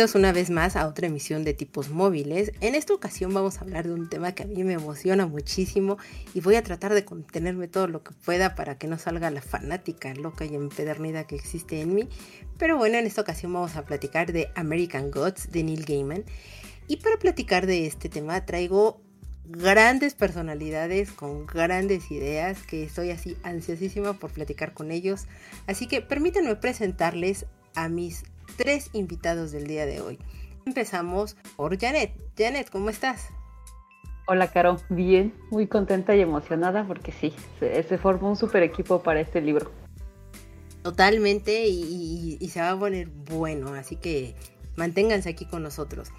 Bienvenidos una vez más a otra emisión de tipos móviles. En esta ocasión vamos a hablar de un tema que a mí me emociona muchísimo y voy a tratar de contenerme todo lo que pueda para que no salga la fanática loca y empedernida que existe en mí. Pero bueno, en esta ocasión vamos a platicar de American Gods de Neil Gaiman. Y para platicar de este tema traigo grandes personalidades con grandes ideas que estoy así ansiosísima por platicar con ellos. Así que permítanme presentarles a mis tres invitados del día de hoy. Empezamos por Janet. Janet, ¿cómo estás? Hola, Caro. Bien, muy contenta y emocionada porque sí, se, formó un super equipo para este libro. Totalmente y, se va a poner bueno, así que manténganse aquí con nosotros.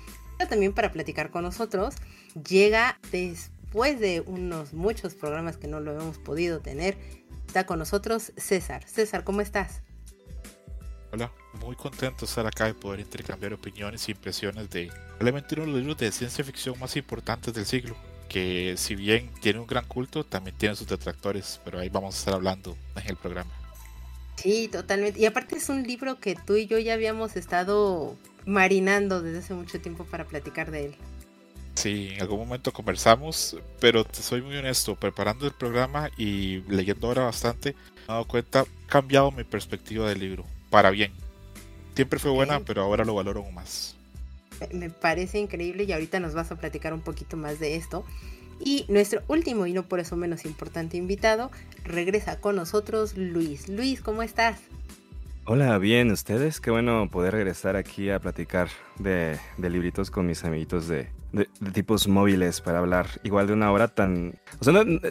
También para platicar con nosotros, llega después de unos muchos programas que no lo hemos podido tener, está con nosotros César. César, ¿cómo estás? Hola, muy contento de estar acá y poder intercambiar opiniones y impresiones de probablemente uno de los libros de ciencia ficción más importantes del siglo, que si bien tiene un gran culto, también tiene sus detractores, pero ahí vamos a estar hablando en el programa. Sí, totalmente. Y aparte es un libro que tú y yo ya habíamos estado marinando desde hace mucho tiempo para platicar de él. Sí, en algún momento conversamos, pero te soy muy honesto, preparando el programa y leyendo ahora bastante, me he dado cuenta, ha cambiado mi perspectiva del libro para bien. Siempre fue buena, pero ahora lo valoro más. Me parece increíble y ahorita nos vas a platicar un poquito más de esto. Y nuestro último y no por eso menos importante invitado regresa con nosotros Luis. Luis, ¿cómo estás? Hola, bien, ¿ustedes? Qué bueno poder regresar aquí a platicar de, libritos con mis amiguitos de, tipos móviles para hablar igual de una hora tan... O sea, eh,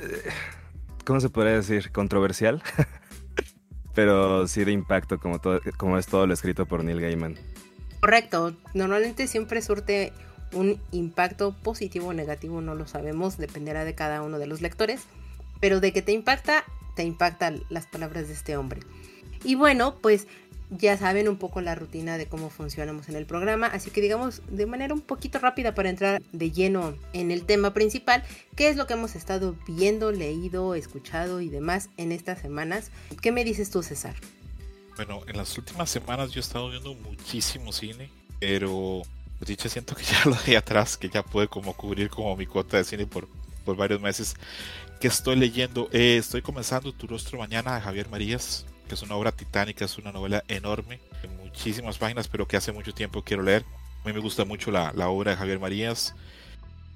¿cómo se podría decir? Controversial. pero sí de impacto como, todo, como es todo lo escrito por Neil Gaiman. Correcto, normalmente siempre surte un impacto positivo o negativo, no lo sabemos, dependerá de cada uno de los lectores, pero de que te impacta, te impactan las palabras de este hombre. Y bueno, pues ya saben un poco la rutina de cómo funcionamos en el programa, así que digamos de manera un poquito rápida para entrar de lleno en el tema principal, qué es lo que hemos estado viendo, leído, escuchado y demás en estas semanas. ¿Qué me dices tú, César? Bueno, en las últimas semanas yo he estado viendo muchísimo cine, pero pues, dicho siento que ya lo dejé atrás, que ya puede como cubrir como mi cuota de cine por, por varios meses. ¿Qué estoy leyendo? Eh, estoy comenzando Tu rostro mañana de Javier Marías que es una obra titánica, es una novela enorme, de muchísimas páginas, pero que hace mucho tiempo quiero leer. A mí me gusta mucho la, la obra de Javier Marías.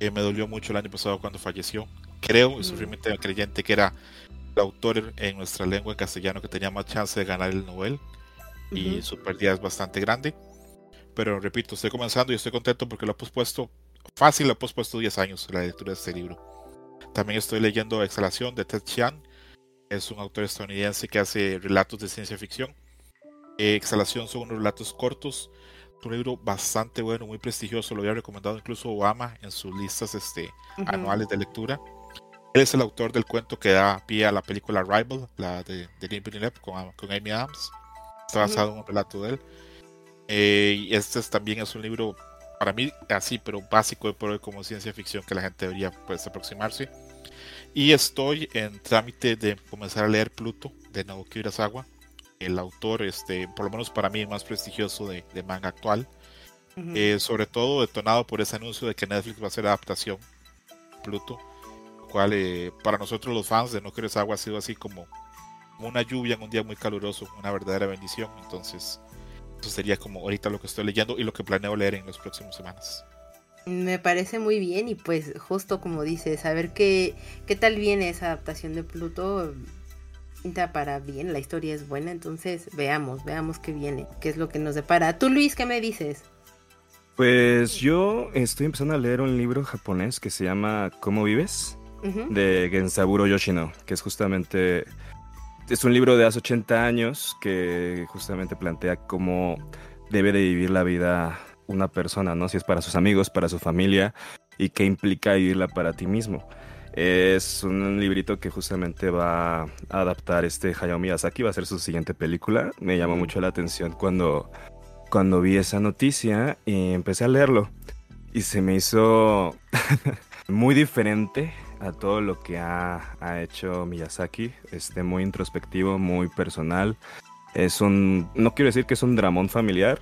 Eh, me dolió mucho el año pasado cuando falleció. Creo, y soy realmente creyente, que era el autor en nuestra lengua en castellano que tenía más chance de ganar el Nobel. Y su pérdida es bastante grande. Pero repito, estoy comenzando y estoy contento porque lo he pospuesto, fácil lo he pospuesto 10 años la lectura de este libro. También estoy leyendo Exhalación de Ted Chiang es un autor estadounidense que hace relatos de ciencia ficción. Eh, Exhalación son unos relatos cortos. un libro bastante bueno, muy prestigioso. Lo había recomendado incluso Obama en sus listas este, anuales de lectura. Él es el autor del cuento que da pie a la película Rival, la de, de Villeneuve con, con Amy Adams. Está basado en un relato de él. Eh, y este también es un libro, para mí, así, pero básico de por como ciencia ficción que la gente debería pues, aproximarse. Y estoy en trámite de comenzar a leer Pluto de Naoki Urasawa, el autor, este, por lo menos para mí, más prestigioso de, manga actual. Eh, sobre todo detonado por ese anuncio de que Netflix va a hacer adaptación Pluto, cual eh, para nosotros los fans de Naoki Urasawa ha sido así como, una lluvia en un día muy caluroso, una verdadera bendición. Entonces, eso sería como ahorita lo que estoy leyendo y lo que planeo leer en las próximas semanas. Me parece muy bien y pues justo como dices, a ver qué, qué tal viene esa adaptación de Pluto. Pinta para bien, la historia es buena, entonces veamos, veamos qué viene, qué es lo que nos depara. Tú Luis, ¿qué me dices? Pues yo estoy empezando a leer un libro japonés que se llama ¿Cómo vives? de Gensaburo Yoshino, que es justamente es un libro de hace 80 años que justamente plantea cómo debe de vivir la vida una persona, ¿no? Si es para sus amigos, para su familia y qué implica vivirla para ti mismo. Es un librito que justamente va a adaptar este Hayao Miyazaki, va a ser su siguiente película. Me llamó mucho la atención cuando, cuando vi esa noticia y empecé a leerlo. Y se me hizo muy diferente a todo lo que ha, ha, hecho Miyazaki. Este, muy introspectivo, muy personal. Es un, no quiero decir que es un dramón familiar,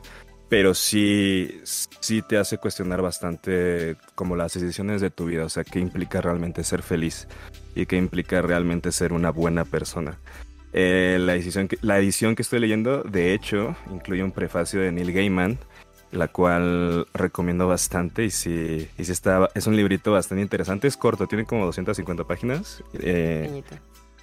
pero sí, sí te hace cuestionar bastante como las decisiones de tu vida, o sea, qué implica realmente ser feliz y qué implica realmente ser una buena persona. Eh, la, edición que, la edición que estoy leyendo, de hecho, incluye un prefacio de Neil Gaiman, la cual recomiendo bastante y sí, y sí está, es un librito bastante interesante, es corto, tiene como 250 páginas. Eh,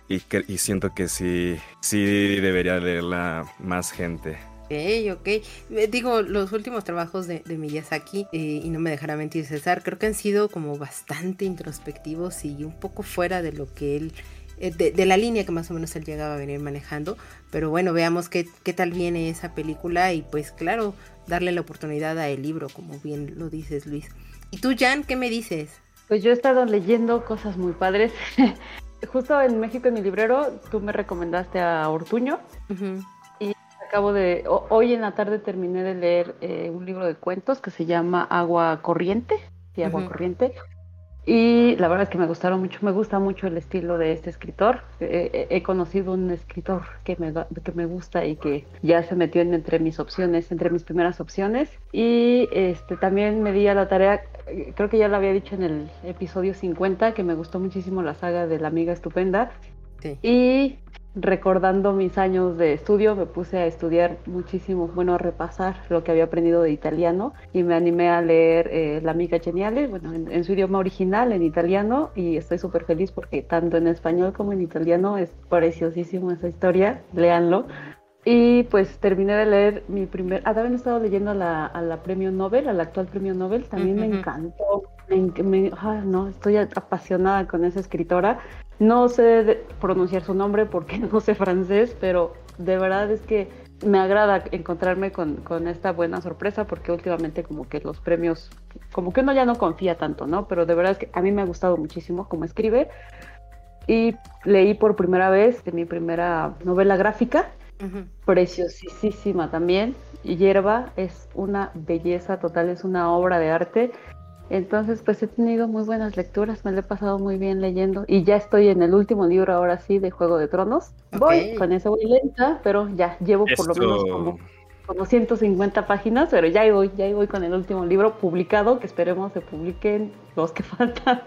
y, y siento que sí, sí debería leerla más gente. Ok, ok. Eh, digo, los últimos trabajos de, Miyazaki, eh, y no me dejará mentir César, creo que han sido como bastante introspectivos y un poco fuera de lo que él, eh, de, la línea que más o menos él llegaba a venir manejando. Pero bueno, veamos qué, qué tal viene esa película y pues claro, darle la oportunidad a el libro, como bien lo dices Luis. ¿Y tú, Jan, qué me dices? Pues yo he estado leyendo cosas muy padres. Justo en México, en mi librero, tú me recomendaste a Ortuño acabo de, hoy en la tarde terminé de leer eh, un libro de cuentos que se llama Agua Corriente, sí, Agua Corriente, y la verdad es que me gustaron mucho, me gusta mucho el estilo de este escritor. he conocido un escritor que me, que me gusta y que ya se metió en, entre mis opciones, entre mis primeras opciones. Y este, también me di a la tarea, creo que ya lo había dicho en el episodio 50, que me gustó muchísimo la saga de la amiga estupenda. Y recordando mis años de estudio, me puse a estudiar muchísimo, bueno, a repasar lo que había aprendido de italiano y me animé a leer eh, La amiga geniale, bueno, en, su idioma original, en italiano, y estoy súper feliz porque tanto en español como en italiano es preciosísimo esa historia, léanlo. Y pues terminé de leer mi primer, ah, también he estado leyendo a la, a la premio Nobel, al actual premio Nobel, también me encantó, me, ah, no, estoy apasionada con esa escritora no sé pronunciar su nombre porque no sé francés, pero de verdad es que me agrada encontrarme con, esta buena sorpresa porque últimamente como que los premios, como que uno ya no confía tanto, ¿no? Pero de verdad es que a mí me ha gustado muchísimo cómo escribe y leí por primera vez mi primera novela gráfica, preciosísima también. Hierba es una belleza total, es una obra de arte entonces, pues he tenido muy buenas lecturas, me lo he pasado muy bien leyendo y ya estoy en el último libro ahora sí de Juego de Tronos. Voy, con eso voy lenta, pero ya llevo por lo menos como, como 150 páginas, pero ya voy, ya voy con el último libro publicado, que esperemos se publiquen los que faltan.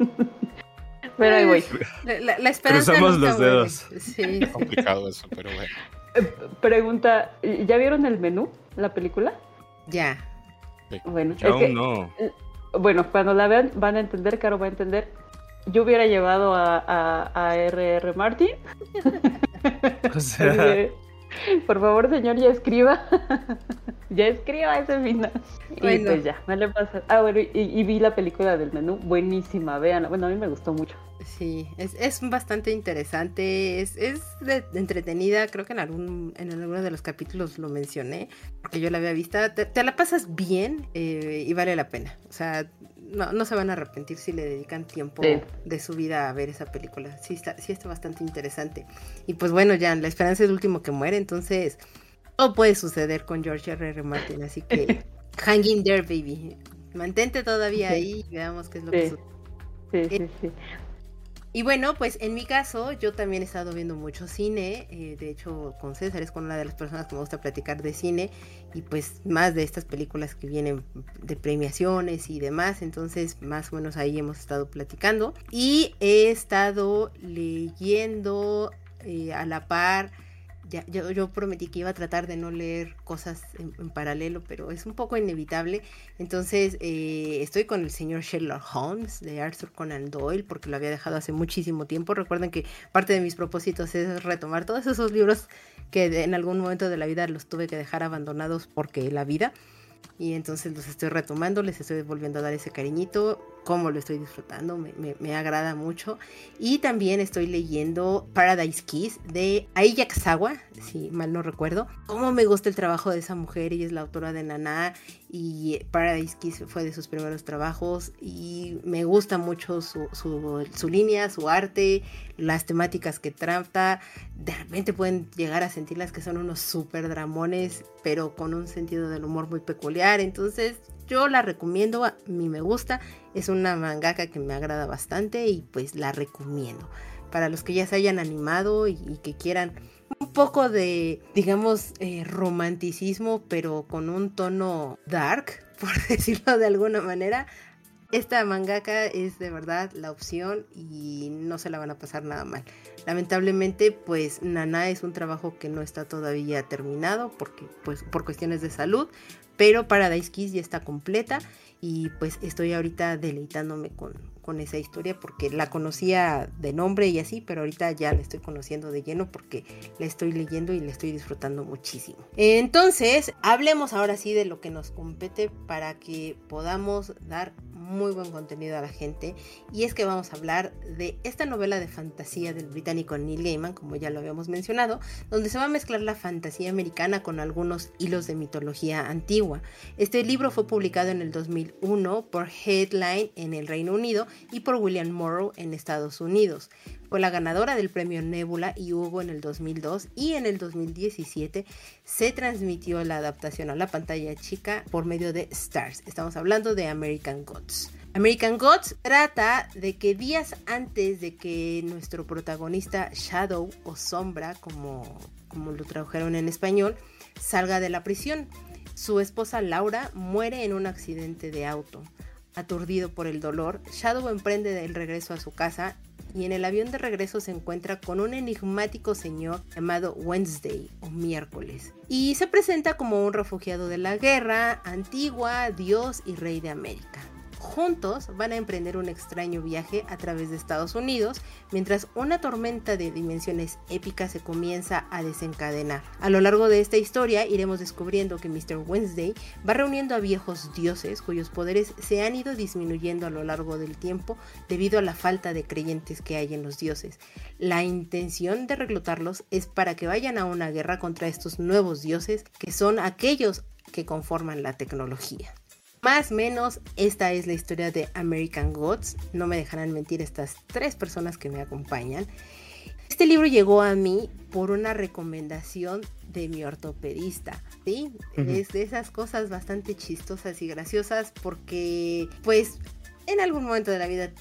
pero ahí voy. La, la esperanza Cruzamos los dedos. Sí, Es complicado eso, pero bueno. Eh, pregunta, ¿ya vieron el menú, la película? Ya. Bueno, Yo aún no bueno, cuando la vean van a entender, Caro va a entender. Yo hubiera llevado a, a, R.R. Martin. O sea... Por favor, señor, ya escriba. ya escriba ese final. Y pues ya, me le pasa. Ah, bueno, y, vi la película del menú. Buenísima, vean. Bueno, a mí me gustó mucho. Sí, es, es bastante interesante. Es, es entretenida. Creo que en algún en alguno de los capítulos lo mencioné. Porque yo la había visto. Te, la pasas bien eh, y vale la pena. O sea, no, no se van a arrepentir si le dedican tiempo de su vida a ver esa película. Sí está, sí está bastante interesante. Y pues bueno, ya, la esperanza es el último que muere, entonces todo puede suceder con George R. R. Martin, así que hang in there, baby. Mantente todavía ahí y veamos qué es lo que sucede. Sí, sí, sí. Y bueno, pues en mi caso, yo también he estado viendo mucho cine. Eh, de hecho, con César es con una de las personas que me gusta platicar de cine. Y pues más de estas películas que vienen de premiaciones y demás. Entonces, más o menos ahí hemos estado platicando. Y he estado leyendo eh, a la par yo, prometí que iba a tratar de no leer cosas en, paralelo, pero es un poco inevitable. Entonces eh, estoy con el señor Sherlock Holmes de Arthur Conan Doyle porque lo había dejado hace muchísimo tiempo. Recuerden que parte de mis propósitos es retomar todos esos libros que en algún momento de la vida los tuve que dejar abandonados porque la vida. Y entonces los estoy retomando, les estoy volviendo a dar ese cariñito. Cómo lo estoy disfrutando, me, agrada mucho. Y también estoy leyendo Paradise Kiss de Aiya Kazawa, si mal no recuerdo. Cómo me gusta el trabajo de esa mujer, ella es la autora de Nana y Paradise Kiss fue de sus primeros trabajos y me gusta mucho su, su, línea, su arte, las temáticas que trata. De repente pueden llegar a sentirlas que son unos super dramones, pero con un sentido del humor muy peculiar. Entonces yo la recomiendo, a mí me gusta, es una mangaka que me agrada bastante y pues la recomiendo. Para los que ya se hayan animado y, que quieran un poco de, digamos, eh, romanticismo, pero con un tono dark, por decirlo de alguna manera, esta mangaka es de verdad la opción y no se la van a pasar nada mal. Lamentablemente, pues Nana es un trabajo que no está todavía terminado porque, pues, por cuestiones de salud, pero Paradise Kiss ya está completa y pues estoy ahorita deleitándome con, con esa historia porque la conocía de nombre y así, pero ahorita ya la estoy conociendo de lleno porque la estoy leyendo y la estoy disfrutando muchísimo. Entonces, hablemos ahora sí de lo que nos compete para que podamos dar muy buen contenido a la gente y es que vamos a hablar de esta novela de fantasía del británico Neil Gaiman, como ya lo habíamos mencionado, donde se va a mezclar la fantasía americana con algunos hilos de mitología antigua. Este libro fue publicado en el 2001 por Headline en el Reino Unido y por William Morrow en Estados Unidos. Fue la ganadora del premio Nebula y Hugo en el 2002 y en el 2017 se transmitió la adaptación a la pantalla chica por medio de Stars. Estamos hablando de American Gods. American Gods trata de que días antes de que nuestro protagonista Shadow o Sombra, como, como lo tradujeron en español, salga de la prisión, su esposa Laura muere en un accidente de auto. Aturdido por el dolor, Shadow emprende el regreso a su casa y en el avión de regreso se encuentra con un enigmático señor llamado Wednesday o miércoles y se presenta como un refugiado de la guerra, antigua, dios y rey de América. Juntos van a emprender un extraño viaje a través de Estados Unidos mientras una tormenta de dimensiones épicas se comienza a desencadenar. A lo largo de esta historia iremos descubriendo que Mr. Wednesday va reuniendo a viejos dioses cuyos poderes se han ido disminuyendo a lo largo del tiempo debido a la falta de creyentes que hay en los dioses. La intención de reclutarlos es para que vayan a una guerra contra estos nuevos dioses que son aquellos que conforman la tecnología. Más o menos, esta es la historia de American Gods. No me dejarán mentir estas tres personas que me acompañan. Este libro llegó a mí por una recomendación de mi ortopedista, ¿sí? Es de esas cosas bastante chistosas y graciosas porque, pues, en algún momento de la vida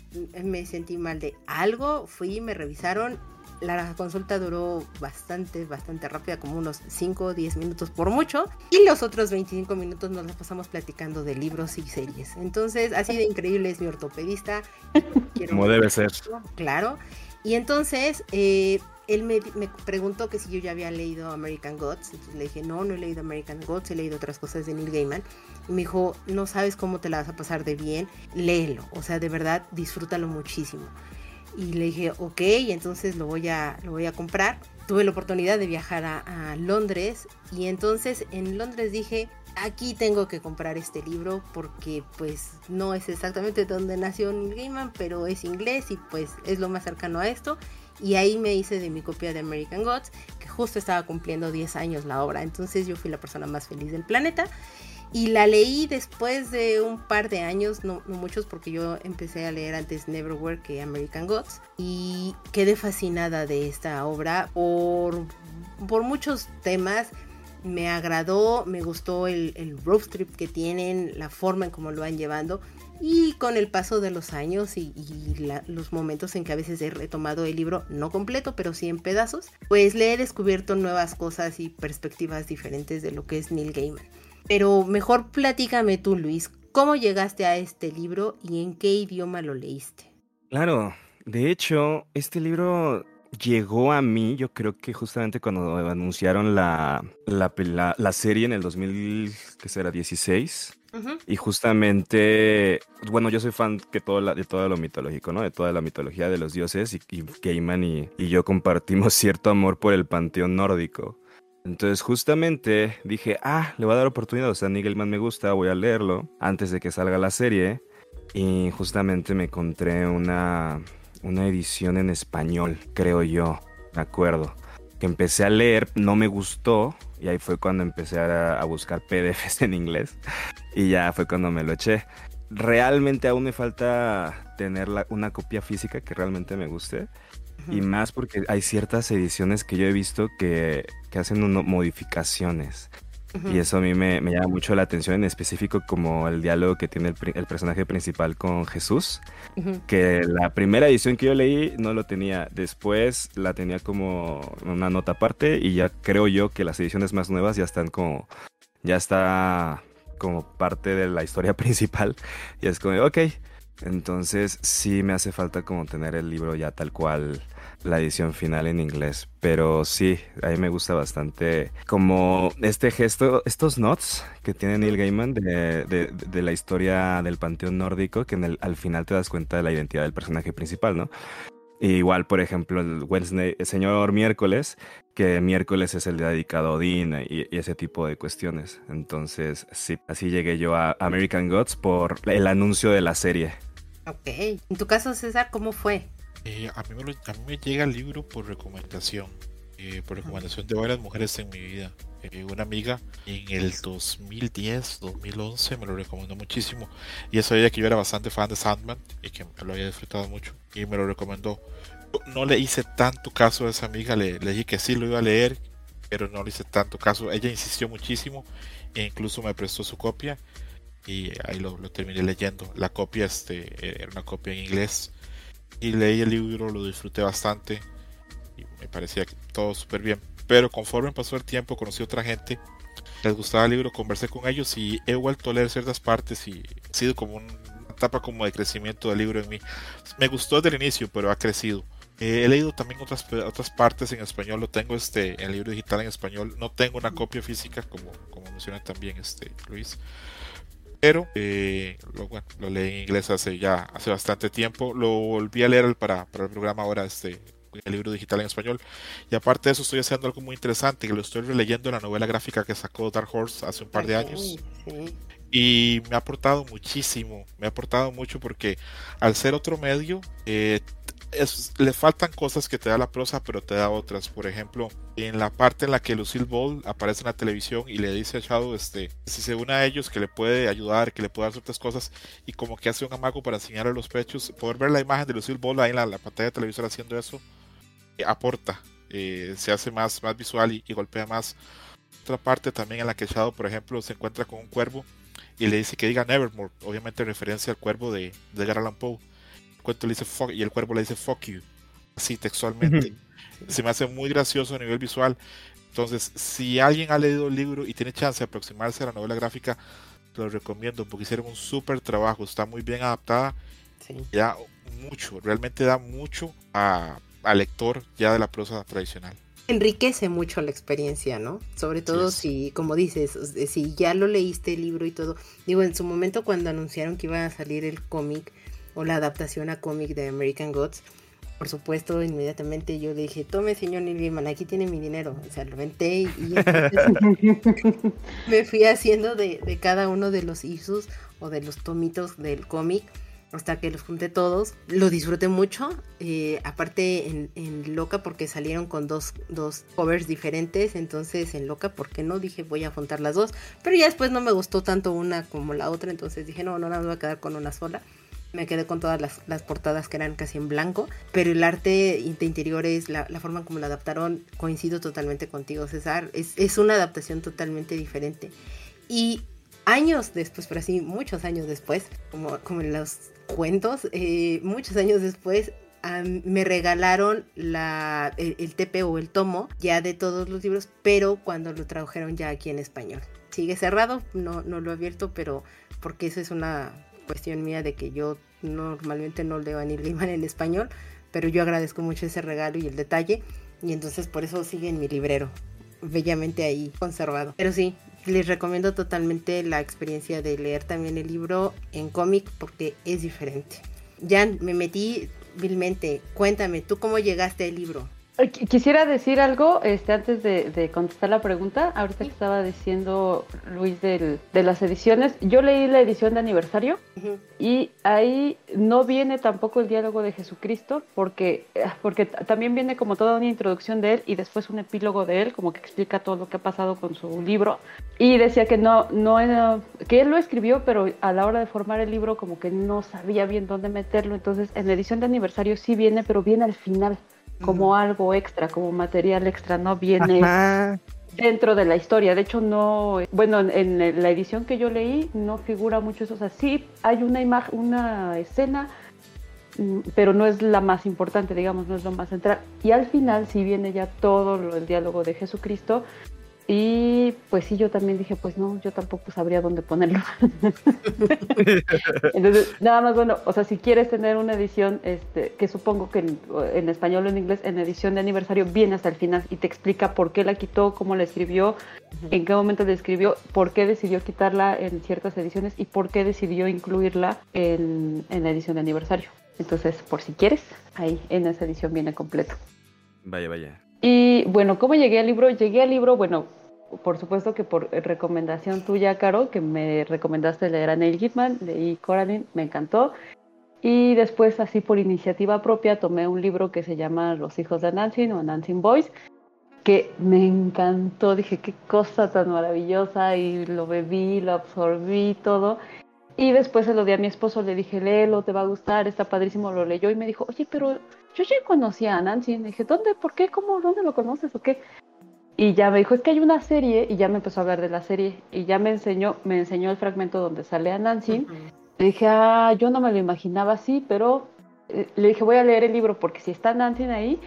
me sentí mal de algo, fui, me revisaron la consulta duró bastante, bastante rápida, como unos 5 o 10 minutos por mucho. Y los otros 25 minutos nos los pasamos platicando de libros y series. Entonces, así de increíble es mi ortopedista. como debe ser. Claro. Y entonces, eh, él me, me, preguntó que si yo ya había leído American Gods. Entonces le dije, no, no he leído American Gods, he leído otras cosas de Neil Gaiman. Y me dijo, no sabes cómo te la vas a pasar de bien, léelo. O sea, de verdad, disfrútalo muchísimo. Y le dije, ok, entonces lo voy a, lo voy a comprar. Tuve la oportunidad de viajar a, Londres y entonces en Londres dije, aquí tengo que comprar este libro porque pues no es exactamente donde nació Neil Gaiman, pero es inglés y pues es lo más cercano a esto. Y ahí me hice de mi copia de American Gods, que justo estaba cumpliendo 10 años la obra. Entonces yo fui la persona más feliz del planeta. Y la leí después de un par de años, no, muchos porque yo empecé a leer antes Neverwhere que American Gods. Y quedé fascinada de esta obra por, por muchos temas. Me agradó, me gustó el, el road trip que tienen, la forma en cómo lo van llevando. Y con el paso de los años y, los momentos en que a veces he retomado el libro, no completo, pero sí en pedazos, pues le he descubierto nuevas cosas y perspectivas diferentes de lo que es Neil Gaiman. Pero mejor platícame tú, Luis, ¿cómo llegaste a este libro y en qué idioma lo leíste? Claro, de hecho, este libro llegó a mí, yo creo que justamente cuando anunciaron la, la, serie en el 2016. Y justamente, bueno, yo soy fan de todo, de todo lo mitológico, ¿no? De toda la mitología de los dioses y, y Gaiman y, y yo compartimos cierto amor por el panteón nórdico. Entonces justamente dije, ah, le voy a dar oportunidad, o sea, Nigelman me gusta, voy a leerlo antes de que salga la serie. y justamente me encontré una, una edición en español, creo yo, me acuerdo. Que empecé a leer, no me gustó y ahí fue cuando empecé a, buscar PDFs en inglés y ya fue cuando me lo eché. Realmente aún me falta tener una copia física que realmente me guste. Y más porque hay ciertas ediciones que yo he visto que, que hacen modificaciones. Y eso a mí me, llama mucho la atención, en específico como el diálogo que tiene el, personaje principal con Jesús, que la primera edición que yo leí no lo tenía, después la tenía como una nota aparte y ya creo yo que las ediciones más nuevas ya están como, ya está como parte de la historia principal. Y es como, ok, entonces sí me hace falta como tener el libro ya tal cual la edición final en inglés. Pero sí, a mí me gusta bastante como este gesto, estos notes que tiene Neil Gaiman de, de, la historia del panteón nórdico, que en el, al final te das cuenta de la identidad del personaje principal, ¿no? igual, por ejemplo, el Wednesday, el señor miércoles, que miércoles es el día dedicado a Odín y, y, ese tipo de cuestiones. Entonces, sí, así llegué yo a American Gods por el anuncio de la serie. Ok. En tu caso, César, ¿cómo fue? Eh, a, mí me a, mí me llega el libro por recomendación, eh, por recomendación de varias mujeres en mi vida. Eh, una amiga en el 2010, 2011 me lo recomendó muchísimo y ella sabía que yo era bastante fan de Sandman y que lo había disfrutado mucho y me lo recomendó. No le hice tanto caso a esa amiga, le, le dije que sí lo iba a leer, pero no le hice tanto caso. Ella insistió muchísimo e incluso me prestó su copia y ahí lo, lo terminé leyendo. La copia este, era una copia en inglés y leí el libro, lo disfruté bastante y me parecía que todo súper bien. Pero conforme pasó el tiempo, conocí a otra gente, les gustaba el libro, conversé con ellos y he vuelto a leer ciertas partes y ha sido como una etapa como de crecimiento del libro en mí. Me gustó desde el inicio, pero ha crecido. he leído también otras, otras partes en español, lo tengo este, el libro digital en español, no tengo una copia física como, como menciona también este Luis pero eh, lo, bueno, lo leí en inglés hace ya hace bastante tiempo. Lo volví a leer para, para el programa ahora, este, el libro digital en español. Y aparte de eso, estoy haciendo algo muy interesante, que lo estoy releyendo en la novela gráfica que sacó Dark Horse hace un par de años. Y me ha aportado muchísimo, me ha aportado mucho porque al ser otro medio, eh, le faltan cosas que te da la prosa, pero te da otras. Por ejemplo, en la parte en la que Lucille Ball aparece en la televisión y le dice a Shadow, este, si se une a ellos, que le puede ayudar, que le puede dar ciertas cosas, y como que hace un amago para enseñarle los pechos, poder ver la imagen de Lucille Ball ahí en la, pantalla de televisor haciendo eso, eh, aporta, eh, se hace más, más visual y, golpea más. Otra parte también en la que Shadow, por ejemplo, se encuentra con un cuervo y le dice que diga Nevermore, obviamente en referencia al cuervo de, de Edgar Poe cuento le dice fuck y el cuervo le dice fuck you, así textualmente. Se me hace muy gracioso a nivel visual. Entonces, si alguien ha leído el libro y tiene chance de aproximarse a la novela gráfica, lo recomiendo porque hicieron un súper trabajo, está muy bien adaptada, sí. da mucho, realmente da mucho a, al lector ya de la prosa tradicional. Enriquece mucho la experiencia, ¿no? Sobre todo si, como dices, si ya lo leíste el libro y todo. Digo, en su momento cuando anunciaron que iba a salir el cómic, o la adaptación a cómic de American Gods, por supuesto, inmediatamente yo dije, tome señor Neil aquí tiene mi dinero. O sea, lo venté y, me fui haciendo de, cada uno de los issues o de los tomitos del cómic hasta que los junté todos. Lo disfruté mucho, eh, aparte en, en, Loca porque salieron con dos, dos covers diferentes, entonces en Loca, ¿por qué no? Dije, voy a juntar las dos, pero ya después no me gustó tanto una como la otra, entonces dije, no, no, no me voy a quedar con una sola me quedé con todas las, portadas que eran casi en blanco, pero el arte de interiores, la, la forma como lo adaptaron, coincido totalmente contigo, César, es, una adaptación totalmente diferente. Y años después, pero así muchos años después, como, como en los cuentos, eh, muchos años después, me regalaron la, el, TP o el tomo ya de todos los libros, pero cuando lo tradujeron ya aquí en español. Sigue cerrado, no, no lo he abierto, pero porque eso es una cuestión mía de que yo normalmente no leo a Neil Gaiman en español, pero yo agradezco mucho ese regalo y el detalle, y entonces por eso sigue en mi librero, bellamente ahí conservado. Pero sí, les recomiendo totalmente la experiencia de leer también el libro en cómic porque es diferente. Jan, me metí vilmente. Cuéntame, ¿tú cómo llegaste al libro? Quisiera decir algo este, antes de, contestar la pregunta. Ahorita que estaba diciendo Luis de las ediciones, yo leí la edición de aniversario y ahí no viene tampoco el diálogo de Jesucristo porque, porque también viene como toda una introducción de él y después un epílogo de él, como que explica todo lo que ha pasado con su libro. Y decía que no, no era, que él lo escribió, pero a la hora de formar el libro como que no sabía bien dónde meterlo. Entonces en la edición de aniversario sí viene, pero viene al final como algo extra, como material extra, no viene dentro de la historia. De hecho, no, bueno, en, la edición que yo leí no figura mucho eso. O sea, sí hay una imagen, una escena, mm, pero no es la más importante, digamos, no es lo más central. Y al final sí viene ya todo el diálogo de Jesucristo y pues sí, yo también dije, pues no, yo tampoco sabría dónde ponerlo. Entonces, nada más bueno, o sea, si quieres tener una edición, este, que supongo que en, español o en inglés, en edición de aniversario, viene hasta el final y te explica por qué la quitó, cómo la escribió, en qué momento la escribió, por qué decidió quitarla en ciertas ediciones y por qué decidió incluirla en, en la edición de aniversario. Entonces, por si quieres, ahí en esa edición viene completo. Vaya, vaya. Y bueno, ¿cómo llegué al libro? Llegué al libro, bueno, por supuesto que por recomendación tuya, Caro, que me recomendaste leer a Neil Gaiman, leí Coraline, me encantó. Y después, así por iniciativa propia, tomé un libro que se llama Los hijos de Nancy o Nancy Boys, que me encantó. Dije, qué cosa tan maravillosa, y lo bebí, lo absorbí, todo. Y después se lo di a mi esposo, le dije, léelo, te va a gustar, está padrísimo, lo leyó y me dijo, oye, pero yo ya conocía a Nancy. Y dije, ¿dónde? ¿Por qué? ¿Cómo? ¿Dónde lo conoces o qué? Y ya me dijo, es que hay una serie, y ya me empezó a hablar de la serie, y ya me enseñó, me enseñó el fragmento donde sale a Nancy. Le dije, ah, yo no me lo imaginaba así, pero eh, le dije, voy a leer el libro, porque si está Nancy ahí,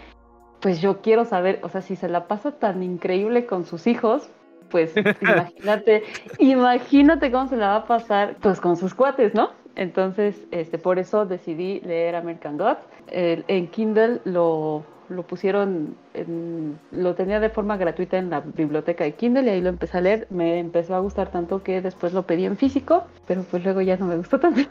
pues yo quiero saber, o sea, si se la pasa tan increíble con sus hijos, pues imagínate, imagínate cómo se la va a pasar, pues con sus cuates, ¿no? Entonces, este, por eso decidí leer American Gods. En Kindle lo, lo pusieron, en, lo tenía de forma gratuita en la biblioteca de Kindle y ahí lo empecé a leer. Me empezó a gustar tanto que después lo pedí en físico, pero pues luego ya no me gustó tanto.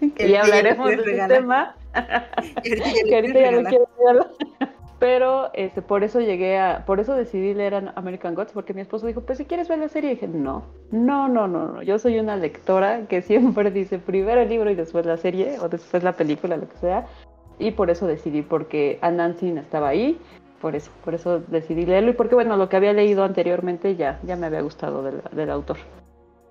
y hablaremos de ese tema. que ahorita ya lo quiero pero este, por eso llegué a, por eso decidí leer American Gods, porque mi esposo dijo, pues si quieres ver la serie, y dije, no, no, no, no, no, yo soy una lectora que siempre dice primero el libro y después la serie, o después la película, lo que sea, y por eso decidí, porque Anansi estaba ahí, por eso, por eso decidí leerlo, y porque bueno, lo que había leído anteriormente ya, ya me había gustado del, del autor.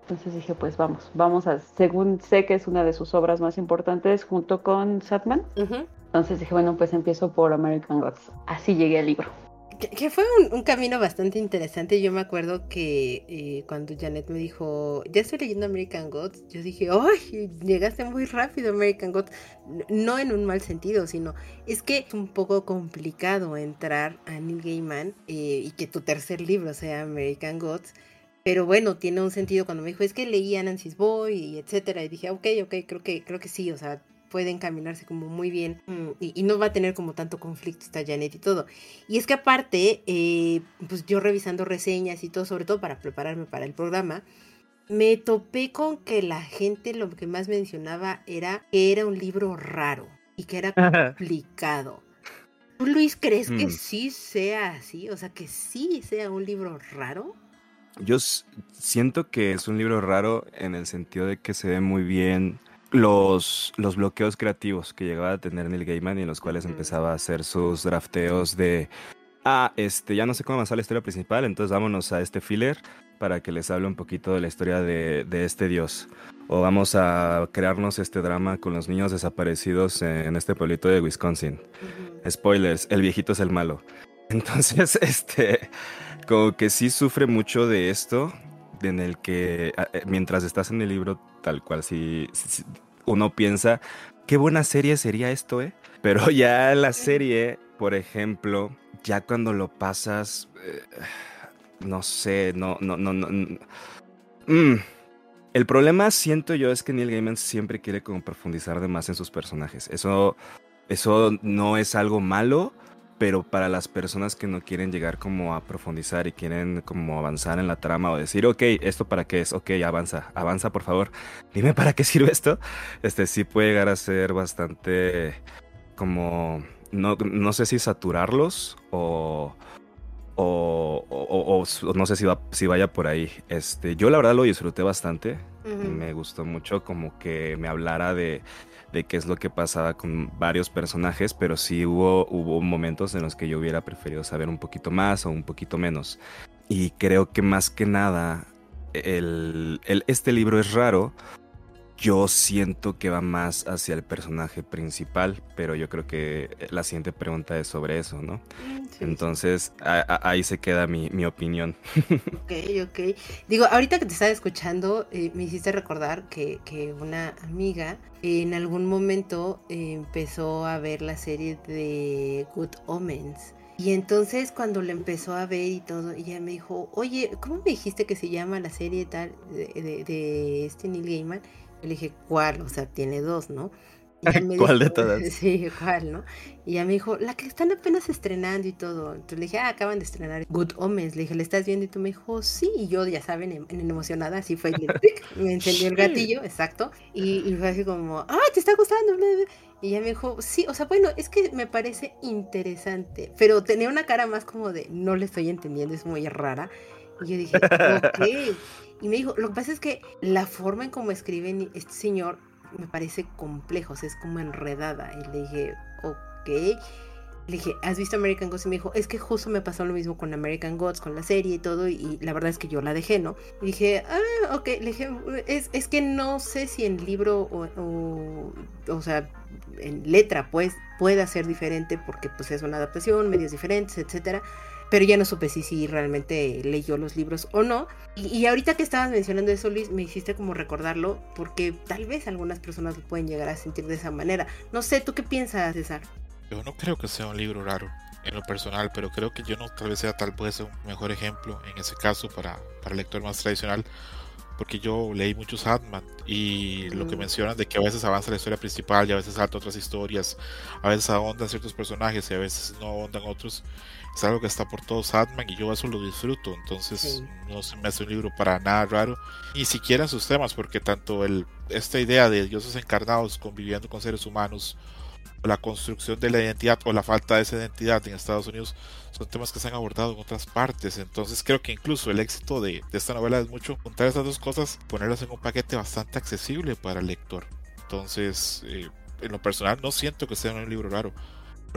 Entonces dije, pues vamos, vamos a, según sé que es una de sus obras más importantes, junto con Satman. Entonces dije, bueno, pues empiezo por American Gods. Así llegué al libro. Que, fue un, camino bastante interesante. Yo me acuerdo que eh, cuando Janet me dijo, ya estoy leyendo American Gods, yo dije, ¡ay! Llegaste muy rápido American Gods. No en un mal sentido, sino es que es un poco complicado entrar a Neil Gaiman eh, y que tu tercer libro sea American Gods. Pero bueno, tiene un sentido cuando me dijo, es que leía Nancy's Boy y etcétera. Y dije, ok, ok, creo que, creo que sí, o sea, puede encaminarse como muy bien mm, y, no va a tener como tanto conflicto esta Janet y todo. Y es que aparte, eh, pues yo revisando reseñas y todo, sobre todo para prepararme para el programa, me topé con que la gente lo que más mencionaba era que era un libro raro y que era complicado. ¿Tú, Luis, crees que mm. sí sea así? O sea, que sí sea un libro raro. Yo siento que es un libro raro en el sentido de que se ve muy bien los, los bloqueos creativos que llegaba a tener Neil Gaiman y en los cuales empezaba a hacer sus drafteos de, ah, este, ya no sé cómo avanzar la historia principal, entonces vámonos a este filler para que les hable un poquito de la historia de, este dios. O vamos a crearnos este drama con los niños desaparecidos en este pueblito de Wisconsin. Spoilers, el viejito es el malo. Entonces, este, como que sí sufre mucho de esto, en el que eh, mientras estás en el libro, tal cual, si, uno piensa, qué buena serie sería esto, ¿eh? Pero ya la serie, por ejemplo, ya cuando lo pasas, eh, no sé, no, no, no, no. Mm. El problema, siento yo, es que Neil Gaiman siempre quiere como profundizar de más en sus personajes. Eso, eso no es algo malo, pero para las personas que no quieren llegar como a profundizar y quieren como avanzar en la trama o decir, ok, ¿esto para qué es? Ok, avanza, avanza por favor, dime para qué sirve esto, este sí puede llegar a ser bastante como no, no sé si saturarlos o, o, no sé si, va, si vaya por ahí. Este, yo la verdad lo disfruté bastante. Me gustó mucho como que me hablara de, de, qué es lo que pasaba con varios personajes, pero sí hubo, hubo momentos en los que yo hubiera preferido saber un poquito más o un poquito menos. Y creo que más que nada, el, el, este libro es raro yo siento que va más hacia el personaje principal, pero yo creo que la siguiente pregunta es sobre eso, ¿no? Mm, Entonces, ahí se queda mi, opinión. Ok, ok. Digo, ahorita que te estaba escuchando, eh, me hiciste recordar que, una amiga en algún momento empezó a ver la serie de Good Omens. Y entonces cuando la empezó a ver y todo, ella me dijo, oye, ¿cómo me dijiste que se llama la serie tal de, de este Neil Gaiman? Le dije, ¿cuál? O sea, tiene dos, ¿no? ¿Cuál de todas? Sí, ¿cuál, no? Y ella me dijo, la que están apenas estrenando y todo. Entonces le dije, ah, acaban de estrenar Good Omens. Le dije, ¿le estás viendo? Y tú me dijo, sí. Y yo, ya saben, en, emocionada, así fue. me encendió el gatillo, exacto. Y, fue así como, ah, ¿te está gustando? Y ella me dijo, sí, o sea, bueno, es que me parece interesante. Pero tenía una cara más como de, no le estoy entendiendo, es muy rara. Y yo dije, ok. Y me dijo, lo que pasa es que la forma en cómo escribe este señor me parece complejo, o sea, es como enredada. Y le dije, ok. Le dije, ¿has visto American Gods? Y me dijo, es que justo me pasó lo mismo con American Gods, con la serie y todo, y la verdad es que yo la dejé, ¿no? Y dije, ah, ok, le dije, es, es que no sé si en libro o, o, o sea, en letra, pues, pueda ser diferente porque pues es una adaptación, medios diferentes, etcétera pero ya no supe si, si realmente leyó los libros o no. Y, ahorita que estabas mencionando eso, Luis, me hiciste como recordarlo, porque tal vez algunas personas lo pueden llegar a sentir de esa manera. No sé, ¿tú qué piensas, César? Yo no creo que sea un libro raro en lo personal, pero creo que yo no tal vez sea tal vez un mejor ejemplo en ese caso para, para el lector más tradicional, porque yo leí muchos Sandman y lo que mm. mencionan de que a veces avanza la historia principal y a veces salta otras historias, a veces ahondan ciertos personajes y a veces no ahondan otros es algo que está por todos Sandman y yo eso lo disfruto, entonces no se me hace un libro para nada raro, ni siquiera en sus temas, porque tanto el, esta idea de dioses encarnados conviviendo con seres humanos, o la construcción de la identidad o la falta de esa identidad en Estados Unidos, son temas que se han abordado en otras partes, entonces creo que incluso el éxito de, esta novela es mucho juntar estas dos cosas, ponerlas en un paquete bastante accesible para el lector, entonces... Eh, en lo personal no siento que sea un libro raro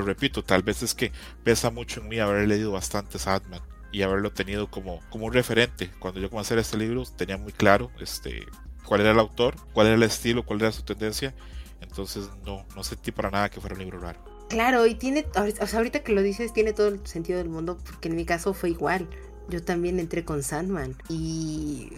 repito, tal vez es que pesa mucho en mí haber leído bastante Sadman y haberlo tenido como, como un referente. Cuando yo comencé a este libro tenía muy claro este, cuál era el autor, cuál era el estilo, cuál era su tendencia. Entonces no, no sentí para nada que fuera un libro raro. Claro, y tiene, o sea, ahorita que lo dices, tiene todo el sentido del mundo, porque en mi caso fue igual. Yo también entré con Sandman y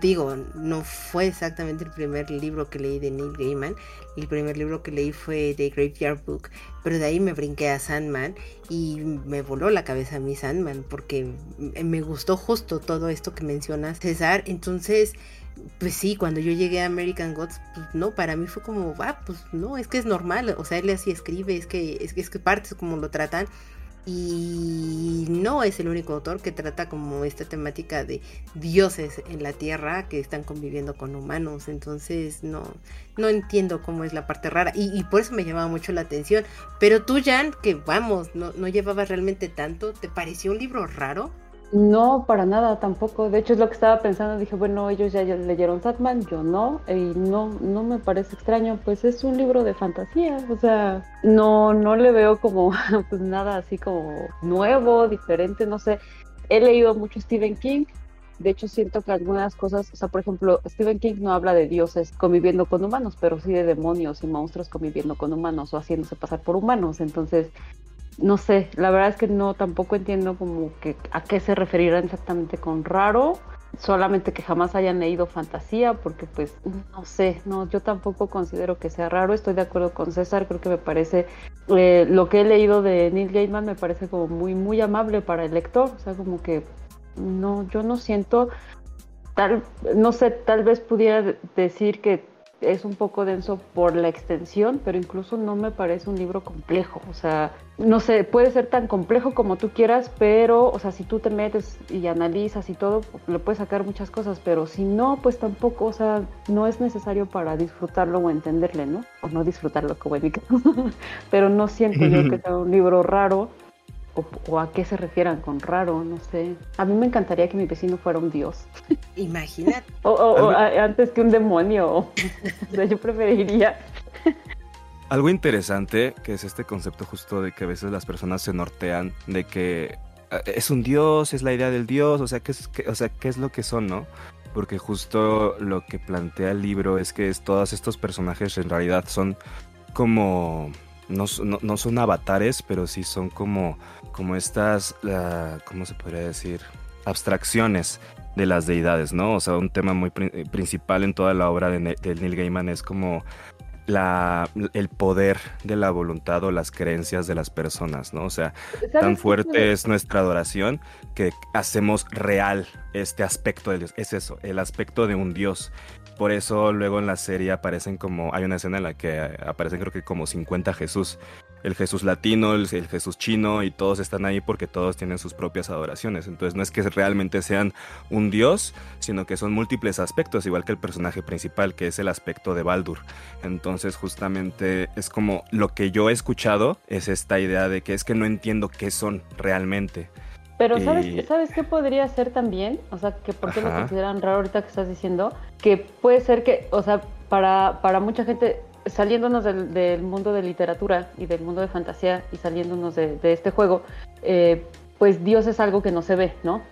digo, no fue exactamente el primer libro que leí de Neil Gaiman. El primer libro que leí fue The Graveyard Book, pero de ahí me brinqué a Sandman y me voló la cabeza a mí Sandman porque me gustó justo todo esto que mencionas, César. Entonces, pues sí, cuando yo llegué a American Gods, pues no, para mí fue como, ah, pues no, es que es normal, o sea, él así escribe, es que es, es que partes como lo tratan y no es el único autor que trata como esta temática de dioses en la tierra que están conviviendo con humanos. Entonces no, no entiendo cómo es la parte rara. Y, por eso me llamaba mucho la atención. Pero tú, Jan, que vamos, no, no llevabas realmente tanto, ¿te pareció un libro raro? No, para nada tampoco. De hecho es lo que estaba pensando. Dije, bueno, ellos ya leyeron Satman, yo no. Y no, no me parece extraño. Pues es un libro de fantasía. O sea, no, no le veo como pues nada así como nuevo, diferente, no sé. He leído mucho Stephen King. De hecho, siento que algunas cosas, o sea, por ejemplo, Stephen King no habla de dioses conviviendo con humanos, pero sí de demonios y monstruos conviviendo con humanos o haciéndose pasar por humanos. Entonces, no sé, la verdad es que no tampoco entiendo como que a qué se referirán exactamente con raro, solamente que jamás hayan leído fantasía, porque pues no sé, no, yo tampoco considero que sea raro, estoy de acuerdo con César, creo que me parece, eh, lo que he leído de Neil Gaiman me parece como muy, muy amable para el lector, o sea, como que no, yo no siento, tal, no sé, tal vez pudiera decir que es un poco denso por la extensión, pero incluso no me parece un libro complejo. O sea, no sé, puede ser tan complejo como tú quieras, pero, o sea, si tú te metes y analizas y todo, le puedes sacar muchas cosas, pero si no, pues tampoco, o sea, no es necesario para disfrutarlo o entenderle, ¿no? O no disfrutarlo como el pero no siento yo que sea un libro raro o, a qué se refieran con raro, no sé. A mí me encantaría que mi vecino fuera un dios. Imagínate. o, antes que un demonio. o sea, yo preferiría. Algo interesante que es este concepto justo de que a veces las personas se nortean de que eh, es un dios, es la idea del dios, o sea, ¿qué es, o sea, ¿qué es lo que son, no? Porque justo lo que plantea el libro es que es, todos estos personajes en realidad son como no, no, son avatares, pero sí son como, como estas, ¿cómo se podría decir? Abstracciones de las deidades, ¿no? O sea, un tema muy eh, principal en toda la obra de, Neil Gaiman es como la, el poder de la voluntad o las creencias de las personas, ¿no? O sea, tan fuerte es nuestra adoración que hacemos real este aspecto de Dios. Es eso, el aspecto de un Dios. Por eso luego en la serie aparecen como, hay una escena en la que aparecen creo que como 50 Jesús. El Jesús latino, el, Jesús chino y todos están ahí porque todos tienen sus propias adoraciones. Entonces no es que realmente sean un dios, sino que son múltiples aspectos, igual que el personaje principal, que es el aspecto de Baldur. Entonces justamente es como lo que yo he escuchado es esta idea de que es que no entiendo qué son realmente. Pero ¿sabes, ¿sabes qué podría ser también? O sea, que por qué lo consideran raro ahorita que estás diciendo, que puede ser que, o sea, para, para mucha gente, saliéndonos del, mundo de literatura y del mundo de fantasía y saliéndonos de, este juego, eh, pues Dios es algo que no se ve, ¿no?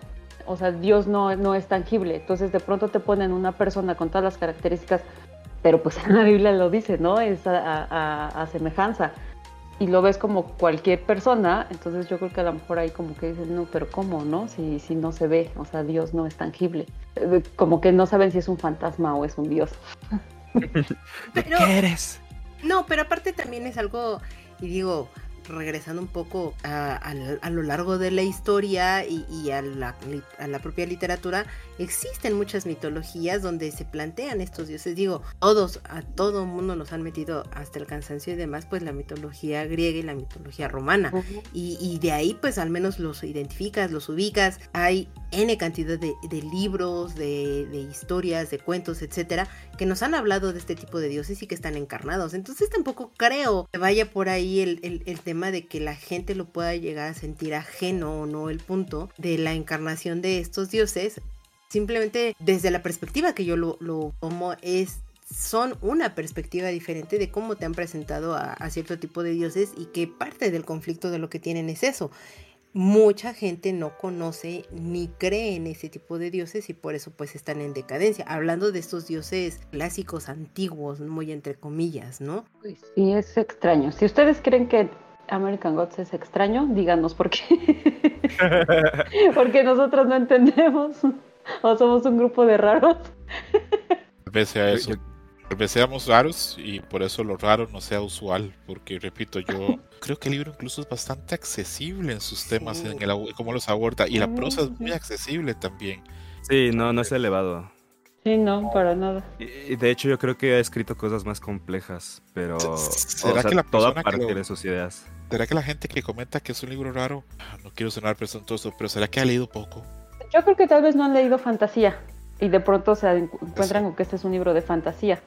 O sea, Dios no, no es tangible. Entonces de pronto te ponen una persona con todas las características, pero pues en la Biblia lo dice, ¿no? Es a, a semejanza y lo ves como cualquier persona, entonces yo creo que a lo mejor ahí como que dices, no, pero ¿cómo, no? Si, si no se ve, o sea, Dios no es tangible. Eh, como que no saben si es un fantasma o es un Dios. ¿Qué eres? No, pero aparte también es algo, y digo, regresando un poco a, lo largo de la historia y, a, la, propia literatura, existen muchas mitologías donde se plantean estos dioses. Digo, todos, a todo mundo nos han metido hasta el cansancio y demás, pues la mitología griega y la mitología romana. y, de ahí, pues al menos los identificas, los ubicas. Hay N cantidad de, libros, de, historias, de cuentos, etcétera, que nos han hablado de este tipo de dioses y que están encarnados. Entonces tampoco creo que vaya por ahí el, el tema de que la gente lo pueda llegar a sentir ajeno o no el punto de la encarnación de estos dioses. Simplemente desde la perspectiva que yo lo, lo tomo es son una perspectiva diferente de cómo te han presentado a, cierto tipo de dioses y que parte del conflicto de lo que tienen es eso. Mucha gente no conoce ni cree en ese tipo de dioses y por eso pues están en decadencia. Hablando de estos dioses clásicos antiguos, muy entre comillas, ¿no? Sí, es extraño. Si ustedes creen que American Gods es extraño, díganos por qué. Porque nosotros no entendemos. O somos un grupo de raros. Pese a eso. Tal seamos raros y por eso lo raro no sea usual. Porque, repito, yo creo que el libro incluso es bastante accesible en sus temas, en el, cómo los aborda. Y la prosa es muy accesible también. Sí, no, no es elevado. Sí, no, para nada. Y, de hecho yo creo que ha escrito cosas más complejas, pero ¿Será que la toda parte de sus ideas. ¿Será que la gente que comenta que es un libro raro, ah, no quiero sonar presuntuoso, pero será que ha leído poco? Yo creo que tal vez no han leído fantasía y de pronto se encuentran con que este es un libro de fantasía.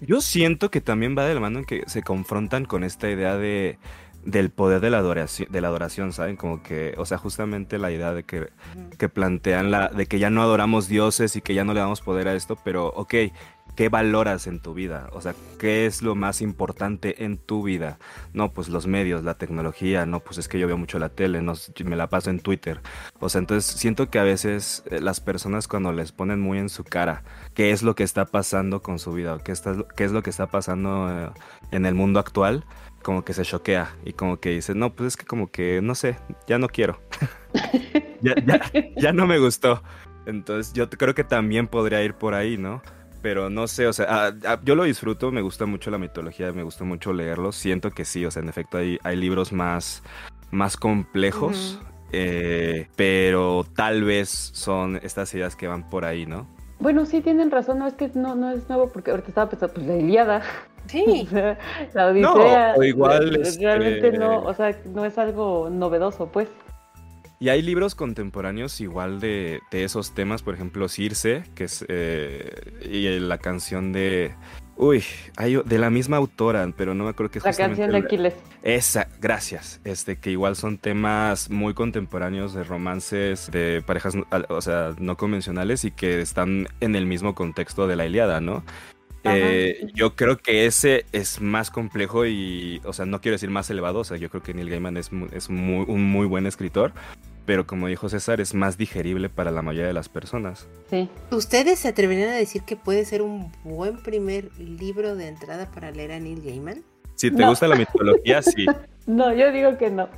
Yo siento que también va de la mano en que se confrontan con esta idea de del poder de la adoración, de la adoración, ¿saben? Como que, o sea, justamente la idea de que, que plantean la, de que ya no adoramos dioses y que ya no le damos poder a esto, pero, ok, ¿qué valoras en tu vida? O sea, ¿qué es lo más importante en tu vida? No, pues los medios, la tecnología, no, pues es que yo veo mucho la tele, no, me la paso en Twitter. O sea, entonces siento que a veces eh, las personas cuando les ponen muy en su cara qué es lo que está pasando con su vida, qué, está, qué es lo que está pasando eh, en el mundo actual, como que se choquea y como que dice, no, pues es que como que, no sé, ya no quiero. ya, ya, no me gustó. Entonces yo creo que también podría ir por ahí, ¿no? Pero no sé, o sea, ah, ah, yo lo disfruto, me gusta mucho la mitología, me gusta mucho leerlo. Siento que sí, o sea, en efecto hay, hay libros más, más complejos, eh, pero tal vez son estas ideas que van por ahí, ¿no? Bueno, sí tienen razón, no es que no, no es nuevo porque ahorita estaba pensando, pues la Iliada. Sí. la Odisea. No, o igual, Realmente este- no, o sea, no es algo novedoso, pues. Y hay libros contemporáneos igual de, de esos temas, por ejemplo, Circe, que es eh, y la canción de... Uy, hay de la misma autora, pero no me acuerdo que La canción de Aquiles. Esa, gracias. Este, que igual son temas muy contemporáneos de romances de parejas, o sea, no convencionales y que están en el mismo contexto de la Iliada, ¿no? Eh, yo creo que ese es más complejo y, o sea, no quiero decir más elevado, o sea, yo creo que Neil Gaiman es, es muy- un muy buen escritor, pero como dijo César, es más digerible para la mayoría de las personas. Sí. ¿Ustedes se atreverían a decir que puede ser un buen primer libro de entrada para leer a Neil Gaiman? Si te No. gusta la mitología, sí. No, yo digo que no.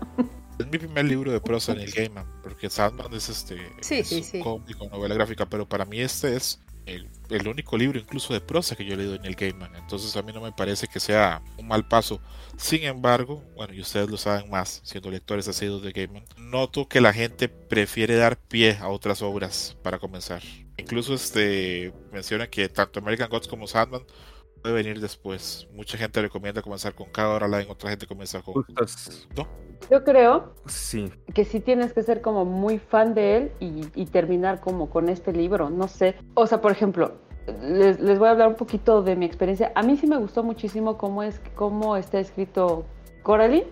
Es mi primer libro de prosa en el Gaiman, porque Sandman es este Sí, es sí, un sí. cómic o novela gráfica, pero para mí este es el, único libro incluso de prosa que yo he leído en el Gaiman, entonces a mí no me parece que sea un mal paso. Sin embargo, bueno, y ustedes lo saben más, siendo lectores asiduos de Gaiman, noto que la gente prefiere dar pie a otras obras para comenzar. Incluso este menciona que tanto American Gods como Sandman puede venir después. Mucha gente recomienda comenzar con Coraline, otra gente comienza con. Yo creo Sí. que sí tienes que ser como muy fan de él y, y terminar como con este libro, no sé. O sea, por ejemplo, les, les voy a hablar un poquito de mi experiencia. A mí sí me gustó muchísimo cómo, es, cómo está escrito Coraline,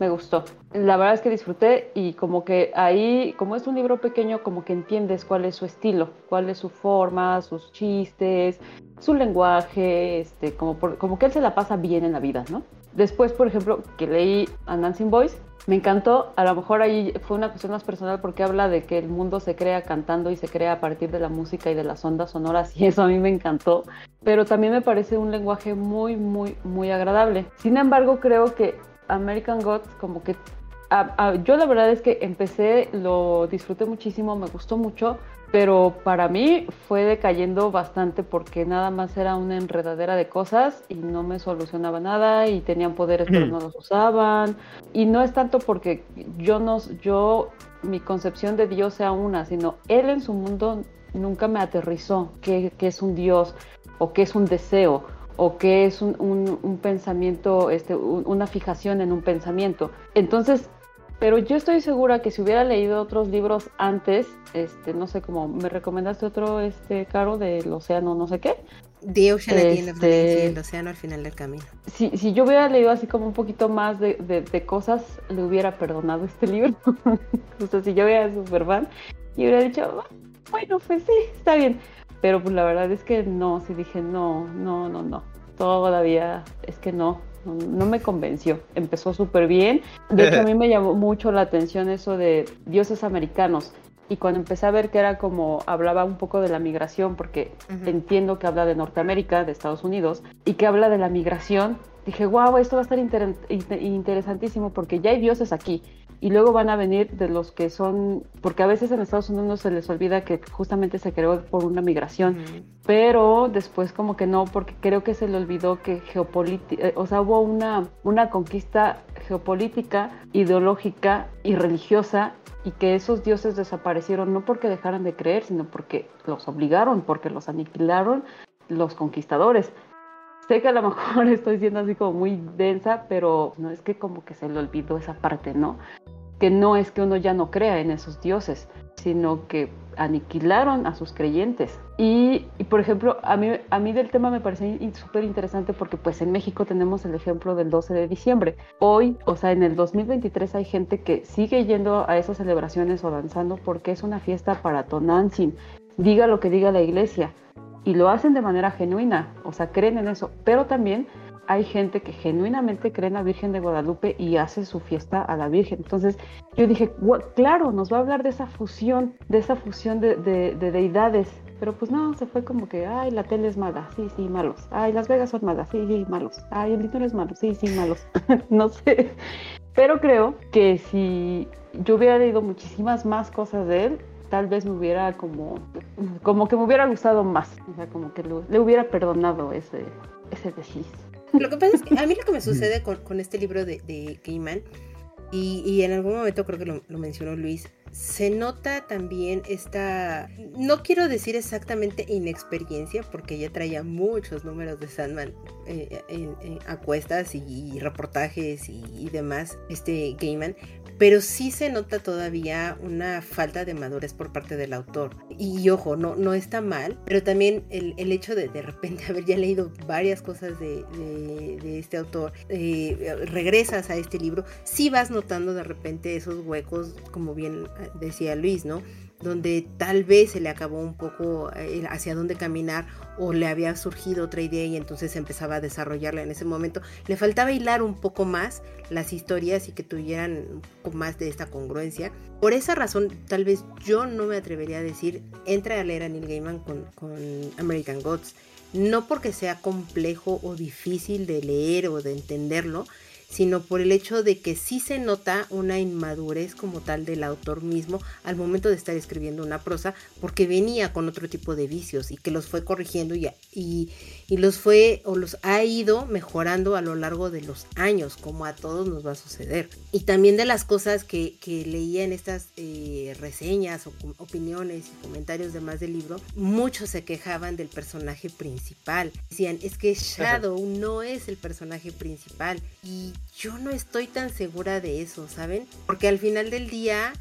me gustó. La verdad es que disfruté y como que ahí, como es un libro pequeño, como que entiendes cuál es su estilo, cuál es su forma, sus chistes, su lenguaje, este, como, por- como que él se la pasa bien en la vida, ¿no? Después, por ejemplo, que leí a Dancing Boys, me encantó, a lo mejor ahí fue una cuestión más personal porque habla de que el mundo se crea cantando y se crea a partir de la música y de las ondas sonoras y eso a mí me encantó, pero también me parece un lenguaje muy, muy, muy agradable. Sin embargo, creo que American Gods como que... a- a- yo la verdad es que empecé, lo disfruté muchísimo, me gustó mucho, pero para mí fue decayendo bastante porque nada más era una enredadera de cosas y no me solucionaba nada y tenían poderes pero no los usaban. Y no es tanto porque yo no yo mi concepción de Dios sea una sino él en su mundo nunca me aterrizó que, que es un Dios o que es un deseo o que es un, un- un pensamiento este un- una fijación en un pensamiento entonces pero yo estoy segura que si hubiera leído otros libros antes, este, no sé, como me recomendaste otro, este, Caro, del océano, no sé qué. The Ocean at the End of the sí, Este- el océano al final del camino. Si, si yo hubiera leído así como un poquito más de, de- de cosas, le hubiera perdonado este libro. o sea, si yo era súper fan, y hubiera dicho, "Ah, bueno, pues sí, está bien. Pero pues la verdad es que no, sí dije, no, no, no, no. Todavía es que no, no, no me convenció. Empezó súper bien. De hecho, a mí me llamó mucho la atención eso de dioses americanos. Y cuando empecé a ver que era como, hablaba un poco de la migración, porque entiendo que habla de Norteamérica, de Estados Unidos, y que habla de la migración, dije, wow, esto va a estar inter- inter- interesantísimo porque ya hay dioses aquí. Y luego van a venir de los que son, porque a veces en Estados Unidos se les olvida que justamente se creó por una migración, pero después como que no, porque creo que se le olvidó que geopolítica, o sea, hubo una, una conquista geopolítica, ideológica y religiosa y que esos dioses desaparecieron no porque dejaran de creer, sino porque los obligaron, porque los aniquilaron los conquistadores. Sé que a lo mejor estoy siendo así como muy densa, pero no es que como que se le olvidó esa parte, ¿no? Que no es que uno ya no crea en esos dioses, sino que aniquilaron a sus creyentes. Y, y, por ejemplo, a mí, a mí del tema me parece súper interesante porque pues en México tenemos el ejemplo del 12 de diciembre. Hoy, o sea, en el 2023 hay gente que sigue yendo a esas celebraciones o danzando porque es una fiesta para Tonantzin. Diga lo que diga la iglesia. Y lo hacen de manera genuina, o sea, creen en eso. Pero también hay gente que genuinamente cree en la Virgen de Guadalupe y hace su fiesta a la Virgen. Entonces yo dije, "Gua- claro, nos va a hablar de esa fusión, de esa fusión de deidades. Pero pues no, se fue como que, ay, la tele es mala, sí, sí, malos. Ay, Las Vegas son malas, sí, sí, malos. Ay, el dinero es malo, sí, sí, malos. no sé. Pero creo que si yo hubiera leído muchísimas más cosas de él, tal vez me hubiera como, como que me hubiera gustado más. O sea, como que lo- le hubiera perdonado ese, ese desliz. Lo que pasa es que a mí lo que me sucede con, con este libro de, de Gaiman, y, en algún momento creo que lo, mencionó Luis, se nota también esta, no quiero decir exactamente inexperiencia, porque ya traía muchos números de Sandman eh, a cuestas y, reportajes y, y, demás, este Gaiman, pero sí se nota todavía una falta de madurez por parte del autor. Y, ojo, no, no está mal, pero también el, el, hecho de de repente haber ya leído varias cosas de, de, este autor, eh, regresas a este libro, sí vas notando de repente esos huecos, como bien decía Luis, ¿no? Donde tal vez se le acabó un poco eh, hacia dónde caminar o le había surgido otra idea y entonces empezaba a desarrollarla en ese momento. Le faltaba hilar un poco más las historias y que tuvieran un poco más de esta congruencia. Por esa razón, tal vez yo no me atrevería a decir, entra a leer a Neil Gaiman con, con American Gods. No porque sea complejo o difícil de leer o de entenderlo, sino por el hecho de que sí se nota una inmadurez como tal del autor mismo al momento de estar escribiendo una prosa, porque venía con otro tipo de vicios y que los fue corrigiendo y, y, y los fue o los ha ido mejorando a lo largo de los años, como a todos nos va a suceder. Y también de las cosas que, que leía en estas eh, reseñas o opiniones y comentarios de más del libro, muchos se quejaban del personaje principal. Decían, es que Shadow no es el personaje principal. Y yo no estoy tan segura de eso, ¿saben? Porque al final del día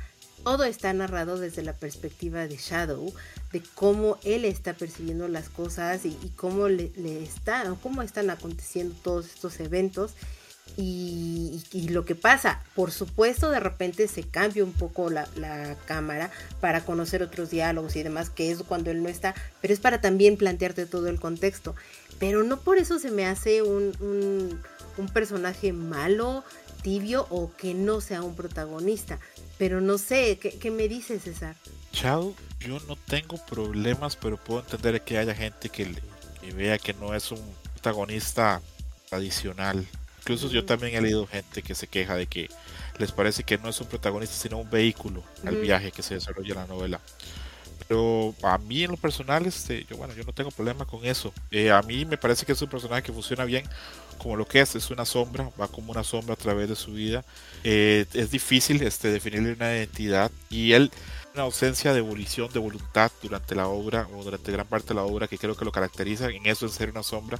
todo está narrado desde la perspectiva de Shadow, de cómo él está percibiendo las cosas y, cómo le, está, cómo están aconteciendo todos estos eventos. Y, lo que pasa, por supuesto, de repente se cambia un poco la, cámara para conocer otros diálogos y demás, que es cuando él no está, pero es para también plantearte todo el contexto. Pero no por eso se me hace un, un personaje malo, tibio o que no sea un protagonista. Pero no sé, ¿qué, me dice César? Chao, yo no tengo problemas, pero puedo entender que haya gente que, vea que no es un protagonista tradicional. Incluso yo también he leído gente que se queja de que les parece que no es un protagonista, sino un vehículo al viaje que se desarrolla en la novela. Pero a mí en lo personal, este, yo bueno, yo no tengo problema con eso. Eh, a mí me parece que es un personaje que funciona bien como lo que es, es una sombra, va como una sombra a través de su vida. Eh, es difícil este, definirle una identidad y él una ausencia de evolución de voluntad durante la obra o durante gran parte de la obra que creo que lo caracteriza en eso es ser una sombra.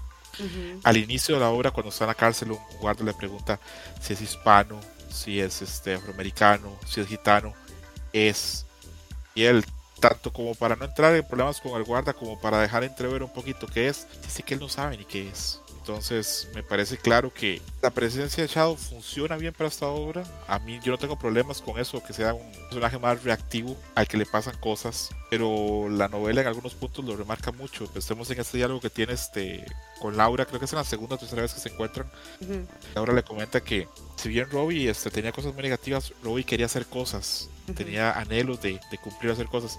Al inicio de la obra, cuando está en la cárcel, un guardia le pregunta si es hispano, si es este afroamericano, si es gitano, es y él tanto como para no entrar en problemas con el guarda como para dejar entrever un poquito qué es, dice que él no sabe ni qué es. Entonces me parece claro que la presencia de Shadow funciona bien para esta obra. A mí yo no tengo problemas con eso, que sea un personaje más reactivo al que le pasan cosas. Pero la novela en algunos puntos lo remarca mucho. Pensemos en este diálogo que tiene este con Laura, creo que es en la segunda o tercera vez que se encuentran. Laura le comenta que si bien Robbie este, tenía cosas muy negativas, Robbie quería hacer cosas, tenía anhelos de, de cumplir hacer cosas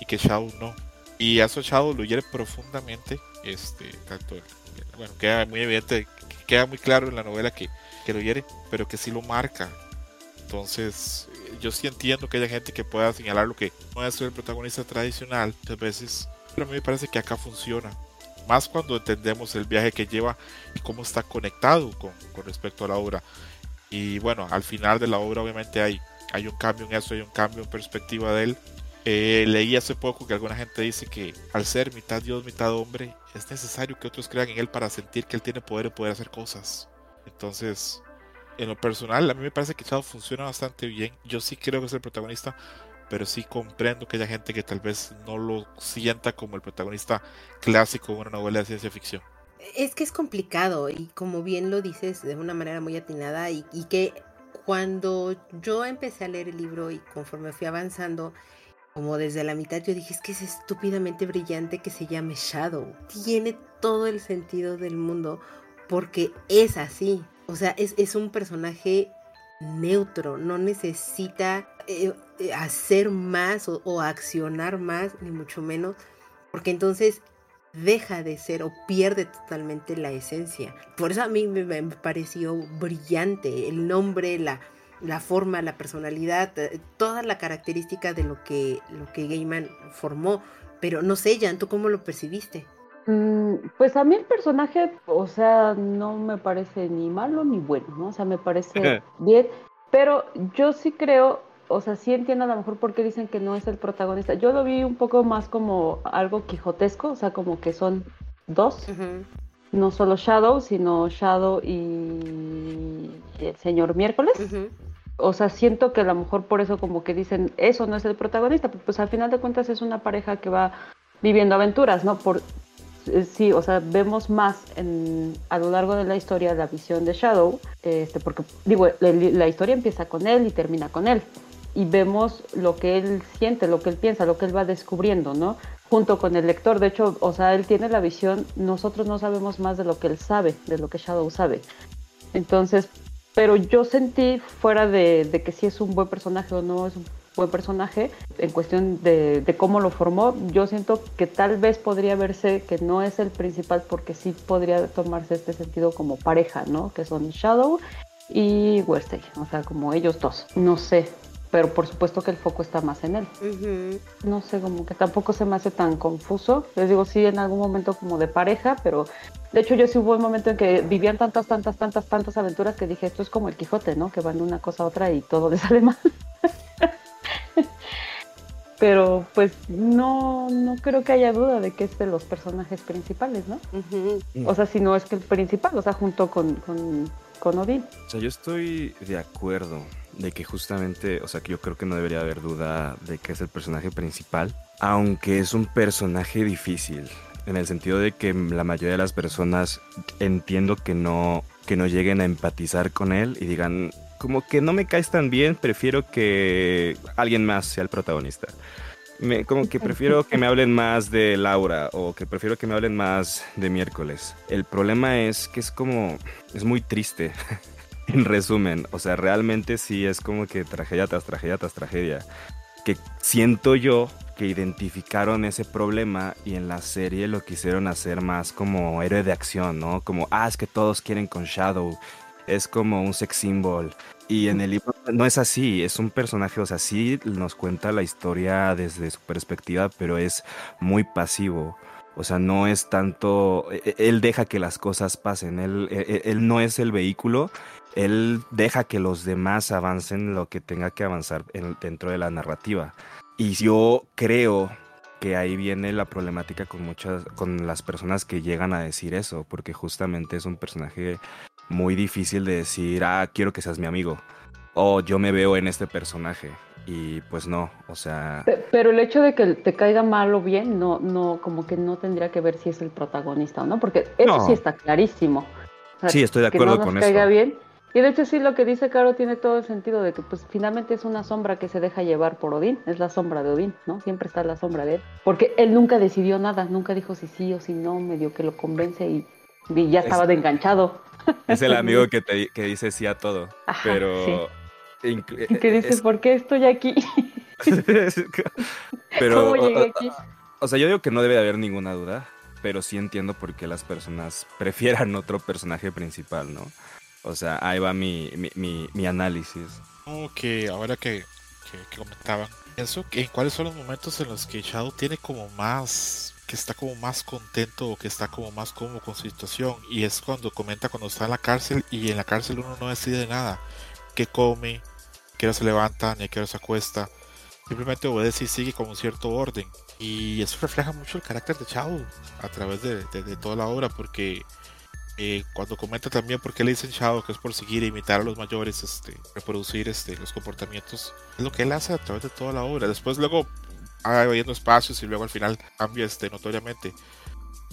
y que Shadow no. Y eso Shadow lo hiere profundamente, este, tanto bueno, queda muy evidente, queda muy claro en la novela que, que lo hiere, pero que sí lo marca. Entonces, yo sí entiendo que haya gente que pueda señalar lo que no es el protagonista tradicional, muchas veces, pero a mí me parece que acá funciona. Más cuando entendemos el viaje que lleva y cómo está conectado con, con respecto a la obra. Y bueno, al final de la obra obviamente hay, hay un cambio en eso, hay un cambio en perspectiva de él. Eh, leí hace poco que alguna gente dice que al ser mitad Dios, mitad hombre, es necesario que otros crean en él para sentir que él tiene poder y poder hacer cosas. Entonces, en lo personal, a mí me parece que Chado funciona bastante bien. Yo sí creo que es el protagonista, pero sí comprendo que haya gente que tal vez no lo sienta como el protagonista clásico de una novela de ciencia ficción. Es que es complicado y como bien lo dices de una manera muy atinada y, y que cuando yo empecé a leer el libro y conforme fui avanzando, como desde la mitad yo dije, es que es estúpidamente brillante que se llame Shadow. Tiene todo el sentido del mundo porque es así. O sea, es, un personaje neutro, no necesita eh, eh, hacer más o, accionar más, ni mucho menos, porque entonces deja de ser o pierde totalmente la esencia. Por eso a mí me pareció brillante el nombre, la, la forma, la personalidad, eh, toda la característica de lo que, lo que Gaiman formó. Pero no sé, Jan, ¿tú cómo lo percibiste? Mm, pues a mí el personaje, o sea, no me parece ni malo ni bueno, ¿no? O sea, me parece bien. Pero yo sí creo, o sea, sí entiendo a lo mejor por qué dicen que no es el protagonista. Yo lo vi un poco más como algo quijotesco, o sea, como que son dos. No solo Shadow, sino Shadow y el señor Miércoles. O sea, siento que a lo mejor por eso como que dicen, eso no es el protagonista, pues al final de cuentas es una pareja que va viviendo aventuras, ¿no? Por, eh, sí, o sea, vemos más en, a lo largo de la historia la visión de Shadow, este, porque digo, la, historia empieza con él y termina con él, y vemos lo que él siente, lo que él piensa, lo que él va descubriendo, ¿no? Junto con el lector, de hecho, o sea, él tiene la visión, nosotros no sabemos más de lo que él sabe, de lo que Shadow sabe. Entonces, pero yo sentí fuera de, que si es un buen personaje o no es un buen personaje en cuestión de, cómo lo formó. Yo siento que tal vez podría verse que no es el principal porque sí podría tomarse este sentido como pareja, ¿no? Que son Shadow y Wesley, o sea, como ellos dos. No sé, pero por supuesto que el foco está más en él. No sé, como que tampoco se me hace tan confuso. Les digo, sí, en algún momento como de pareja, pero de hecho yo sí hubo un momento en que vivían tantas, tantas, tantas, tantas aventuras que dije, esto es como el Quijote, ¿no? Que van de una cosa a otra y todo les sale mal. pero pues no, no creo que haya duda de que es de los personajes principales, ¿no? O sea, si no es que el principal, o sea, junto con, con, con Odín. O sea, yo estoy de acuerdo de que justamente, o sea, que yo creo que no debería haber duda de que es el personaje principal, aunque es un personaje difícil, en el sentido de que la mayoría de las personas entiendo que no, que no lleguen a empatizar con él y digan, como que no me caes tan bien, prefiero que alguien más sea el protagonista. Como que prefiero que me hablen más de Laura o que prefiero que me hablen más de miércoles. El problema es que es como, es muy triste. en resumen, o sea, realmente sí es como que tragedia tras tragedia tras tragedia. Que siento yo que identificaron ese problema y en la serie lo quisieron hacer más como héroe de acción, ¿no? Como, ah, es que todos quieren con Shadow es como un sex symbol. Y en el libro no es así, es un personaje, o sea, sí nos cuenta la historia desde su perspectiva, pero es muy pasivo. O sea, no es tanto, e, e, él deja que las cosas pasen, él, e, él, no es el vehículo, él deja que los demás avancen lo que tenga que avanzar dentro de la narrativa. Y yo creo que ahí viene la problemática con muchas, con las personas que llegan a decir eso, porque justamente es un personaje muy difícil de decir, ah, quiero que seas mi amigo. O yo me veo en este personaje. Y pues no, o sea. Pero el hecho de que te caiga mal o bien, no, no, como que no tendría que ver si es el protagonista o no, porque eso sí está clarísimo. sí, estoy de acuerdo que no nos caiga bien. Y de hecho sí lo que dice Caro tiene todo el sentido de que pues finalmente es una sombra que se deja llevar por Odín, es la sombra de Odín, ¿no? Siempre está la sombra de él, porque él nunca decidió nada, nunca dijo si sí o si no, medio que lo convence y, ya estaba de enganchado. Es el amigo que, te, que dice sí a todo. pero. Sí. Que dices, ¿por qué estoy aquí? pero. ¿Cómo llegué aquí? O, sea, yo digo que no debe haber ninguna duda, pero sí entiendo por qué las personas prefieran otro personaje principal, ¿no? O sea, ahí va mi, mi, mi, análisis. Ok, ahora que, que, comentaban, pienso que cuáles son los momentos en los que Shadow tiene como más que está como más contento o que está como más cómodo con su situación y es cuando comenta cuando está en la cárcel y en la cárcel uno no decide nada, qué come, qué hora se levanta, ni a qué hora se acuesta, simplemente obedece y sigue con un cierto orden y eso refleja mucho el carácter de Chao a través de, toda la obra porque eh, cuando comenta también por qué le dicen Shadow, que es por seguir e imitar a los mayores, este, reproducir este, los comportamientos, es lo que él hace a través de toda la obra. Después luego habiendo espacios y luego al final cambia este notoriamente.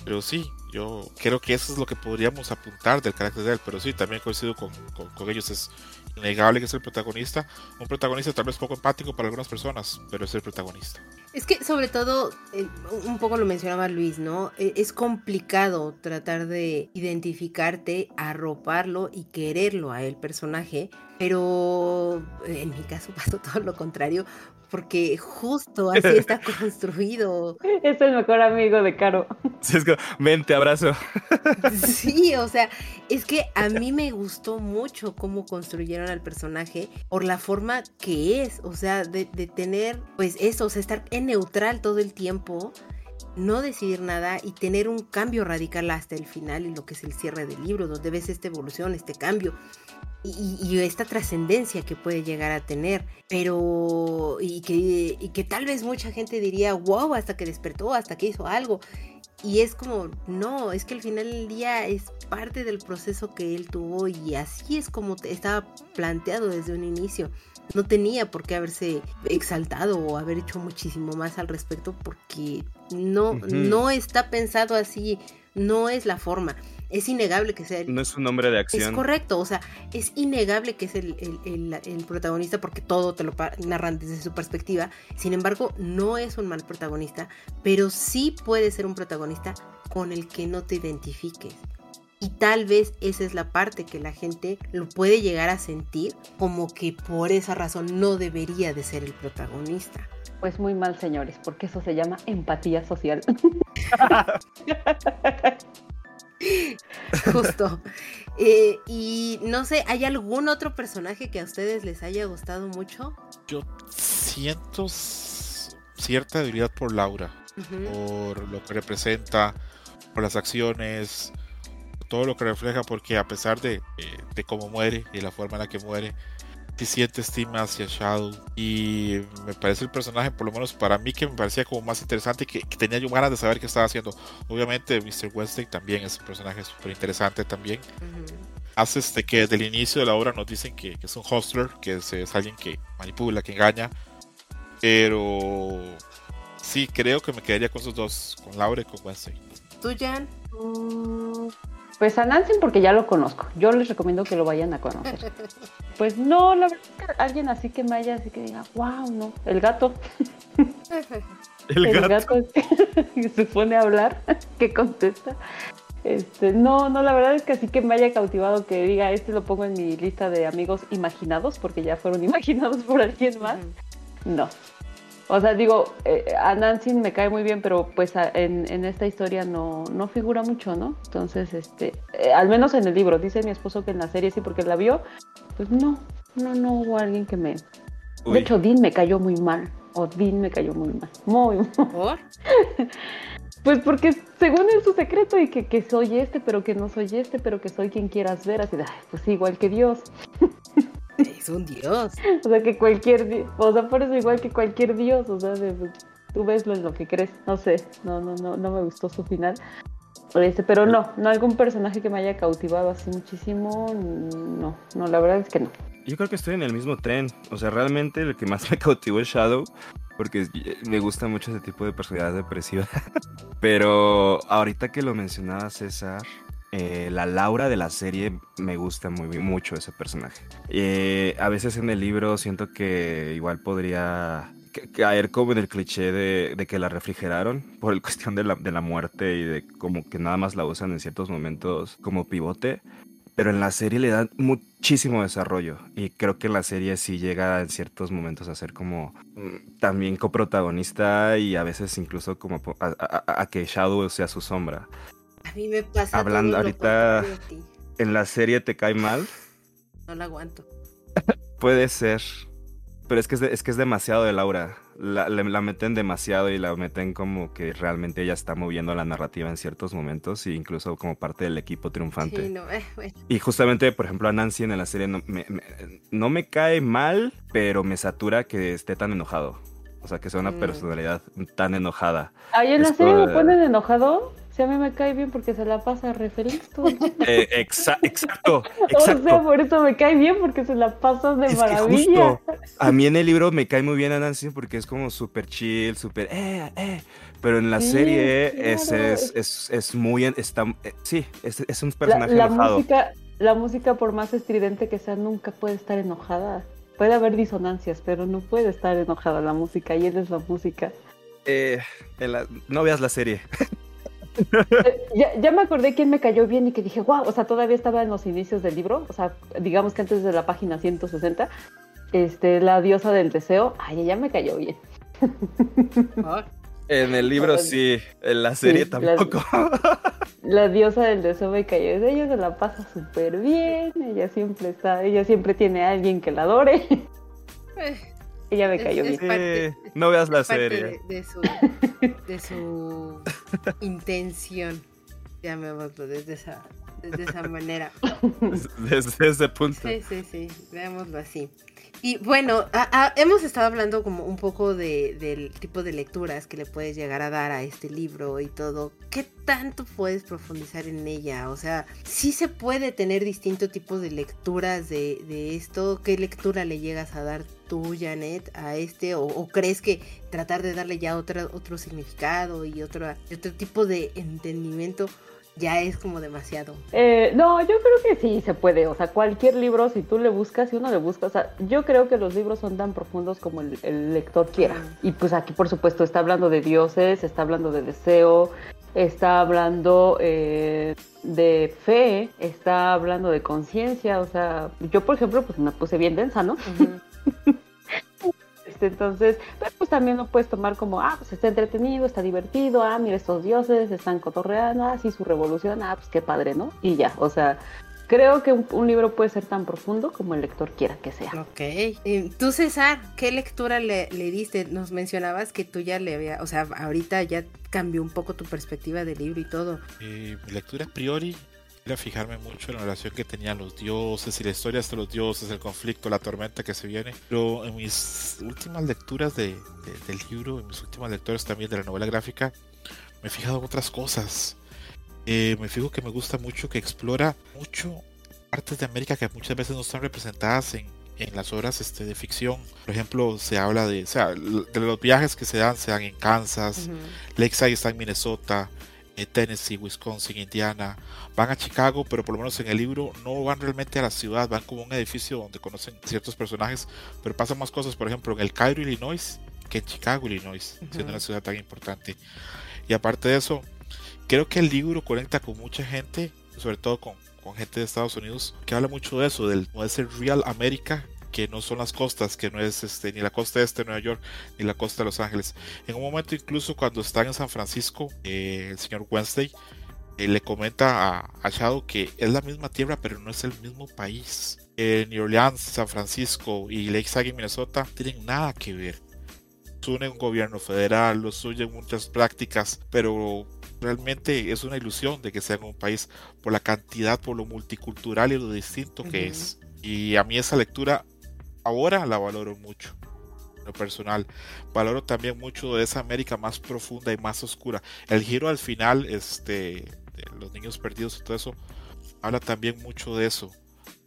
Pero sí, yo creo que eso es lo que podríamos apuntar del carácter de él. Pero sí, también coincido con, con, ellos. Es innegable que es el protagonista. Un protagonista tal vez poco empático para algunas personas, pero es el protagonista. Es que sobre todo, eh, un poco lo mencionaba Luis, ¿no? E, es complicado tratar de identificarte, arroparlo y quererlo a el personaje. Pero en mi caso pasó todo lo contrario, porque justo así está construido. Es el mejor amigo de Caro. Sí, es que, ven, te abrazo. Sí, o sea, es que a mí me gustó mucho cómo construyeron al personaje por la forma que es, o sea, de, de tener, pues eso, o sea, estar en neutral todo el tiempo, no decidir nada y tener un cambio radical hasta el final y lo que es el cierre del libro, donde ves esta evolución, este cambio y, esta trascendencia que puede llegar a tener, pero y que, y que tal vez mucha gente diría, wow, hasta que despertó, hasta que hizo algo. Y es como, no, es que al final del día es parte del proceso que él tuvo y así es como estaba planteado desde un inicio. No tenía por qué haberse exaltado o haber hecho muchísimo más al respecto porque no, no está pensado así, no es la forma es innegable que sea el... No es un hombre de acción. Es correcto, o sea, es innegable que es el, el, protagonista porque todo te lo narran desde su perspectiva. Sin embargo, no es un mal protagonista, pero sí puede ser un protagonista con el que no te identifiques. Y tal vez esa es la parte que la gente lo puede llegar a sentir como que por esa razón no debería de ser el protagonista. Pues muy mal, señores, porque eso se llama empatía social. Justo. Eh, y no sé, ¿hay algún otro personaje que a ustedes les haya gustado mucho? Yo siento cierta debilidad por Laura, por lo que representa, por las acciones, todo lo que refleja, porque a pesar de, eh, de cómo muere y la forma en la que muere, si siente estima hacia Shadow y me parece el personaje, por lo menos para mí, que me parecía como más interesante y que, tenía yo ganas de saber qué estaba haciendo. Obviamente Mr. Westlake también es un personaje súper interesante también. Hace este que desde el inicio de la obra nos dicen que, es un hostler, que es, alguien que manipula, que engaña, pero sí, creo que me quedaría con esos dos, con Laura y con Westlake. ¿Tú, Jan? Mm, pues a Nancy porque ya lo conozco. Yo les recomiendo que lo vayan a conocer. Pues no, la verdad es que alguien así que me haya, así que diga, wow, no. El gato. El, gato. que se pone a hablar, que contesta. Este, no, no, la verdad es que así que me haya cautivado que diga, este lo pongo en mi lista de amigos imaginados, porque ya fueron imaginados por alguien más. No, o sea, digo, eh, a Nancy me cae muy bien, pero pues en, esta historia no, no figura mucho, ¿no? Entonces, este, eh, al menos en el libro, dice mi esposo que en la serie sí, porque la vio, pues no, no, no hubo alguien que me... De hecho, Dean me cayó muy mal, o Dean me cayó muy mal, muy mal. ¿Por? pues porque según es su secreto y que, que, soy este, pero que no soy este, pero que soy quien quieras ver, así de, pues igual que Dios. Es un dios. O sea, que cualquier, o sea, por eso igual que cualquier dios, o sea, tú ves lo, que crees, no sé, no, no, no, no me gustó su final. Este, pero no, no algún personaje que me haya cautivado así muchísimo, no, no, la verdad es que no. Yo creo que estoy en el mismo tren, o sea, realmente lo que más me cautivó es Shadow, porque me gusta mucho ese tipo de personalidad depresiva. pero ahorita que lo mencionaba César, eh, la Laura de la serie me gusta muy mucho ese personaje. Eh, a veces en el libro siento que igual podría caer como en el cliché de, que la refrigeraron por el cuestión de la, muerte y de como que nada más la usan en ciertos momentos como pivote. Pero en la serie le dan muchísimo desarrollo y creo que en la serie sí llega en ciertos momentos a ser como mm, también coprotagonista y a veces incluso como a que Shadow sea su sombra. A mí me pasa. Hablando ahorita, ¿en la serie te cae mal? No la aguanto. Puede ser. Pero es que es, que es demasiado de Laura. La, meten demasiado y la meten como que realmente ella está moviendo la narrativa en ciertos momentos e incluso como parte del equipo triunfante. Eh, y justamente, por ejemplo, a Nancy en la serie no me, no me cae mal, pero me satura que esté tan enojado. O sea, que sea una mm. personalidad tan enojada. ¿Ahí en la serie me ponen enojado? Si a mí me cae bien porque se la pasa re feliz eh, exacto, exacto. O sea, por eso me cae bien porque se la pasa de maravilla. a mí en el libro me cae muy bien a Nancy porque es como súper chill, súper eh, eh. Pero en la serie es, es, es, muy está, eh, sí, es, un personaje la, enojado. Música, la música, por más estridente que sea, nunca puede estar enojada. Puede haber disonancias, pero no puede estar enojada la música y él es la música. Eh, no veas la serie. ya, me acordé quién me cayó bien y que dije, wow, o sea, todavía estaba en los inicios del libro, o sea, digamos que antes de la página 160, este, la diosa del deseo, ay, ella me cayó bien. En el libro sí, en la serie tampoco. La, diosa del deseo me cayó. Ella se la pasa súper bien. Ella siempre está, ella siempre tiene a alguien que la adore. Eh, ella me cayó bien. no veas la serie. De, su, de su intención. Llamémoslo desde esa desde esa manera. Desde ese punto. Sí, sí, sí, veámoslo así. Y bueno, hemos estado hablando como un poco de, del tipo de lecturas que le puedes llegar a dar a este libro y todo. ¿Qué tanto puedes profundizar en ella? O sea, ¿sí se puede tener distintos tipos de lecturas de, de esto? ¿Qué lectura le llegas a dar tú, Janet, a este? ¿O, crees que tratar de darle ya otro, otro significado y otro, otro tipo de entendimiento? Ya es como demasiado. Eh, no, yo creo que sí se puede. O sea, cualquier libro, si tú le buscas, si uno le busca, o sea, yo creo que los libros son tan profundos como el, lector quiera. Y pues aquí, por supuesto, está hablando de dioses, está hablando de deseo, está hablando eh, de fe, está hablando de conciencia. O sea, yo, por ejemplo, pues me puse bien densa, ¿no? Este, entonces, pues también lo puedes tomar como, ah, pues está entretenido, está divertido, ah, mira estos dioses, están cotorreando, así ah, su revolución, ah, pues qué padre, ¿no? Y ya, o sea, creo que un, libro puede ser tan profundo como el lector quiera que sea. Ok. Tú, César, ¿qué lectura le, le, diste? Nos mencionabas que tú ya le había, o sea, ahorita ya cambió un poco tu perspectiva del libro y todo. mi lectura a priori a fijarme mucho en la relación que tenían los dioses y la historia de los dioses, el conflicto, la tormenta que se viene. Pero en mis últimas lecturas de, del libro, en mis últimas lecturas también de la novela gráfica, me he fijado en otras cosas. Eh, me fijo que me gusta mucho que explora mucho partes de América que muchas veces no están representadas en, en las obras este, de ficción. Por ejemplo, se habla de, o sea, de los viajes que se dan, se dan en Kansas, Lakeside está en Minnesota, Tennessee, Wisconsin, Indiana, van a Chicago, pero por lo menos en el libro no van realmente a la ciudad, van como a un edificio donde conocen ciertos personajes, pero pasan más cosas, por ejemplo, en el Cairo, Illinois, que en Chicago, Illinois, siendo una ciudad tan importante. Y aparte de eso, creo que el libro conecta con mucha gente, sobre todo con, con gente de Estados Unidos, que habla mucho de eso, del de ser Real America que no son las costas, que no es este, ni la costa este de Nueva York, ni la costa de Los Ángeles. En un momento incluso cuando están en San Francisco, eh, el señor Wednesday eh, le comenta a, a, Shadow que es la misma tierra, pero no es el mismo país. Eh, New Orleans, San Francisco y Lakeside, Minnesota, tienen nada que ver. Une un gobierno federal, los suyen muchas prácticas, pero realmente es una ilusión de que sean un país por la cantidad, por lo multicultural y lo distinto que es. Y a mí esa lectura ahora la valoro mucho. Lo personal, valoro también mucho de esa América más profunda y más oscura. El giro al final, este, de los niños perdidos y todo eso, habla también mucho de eso.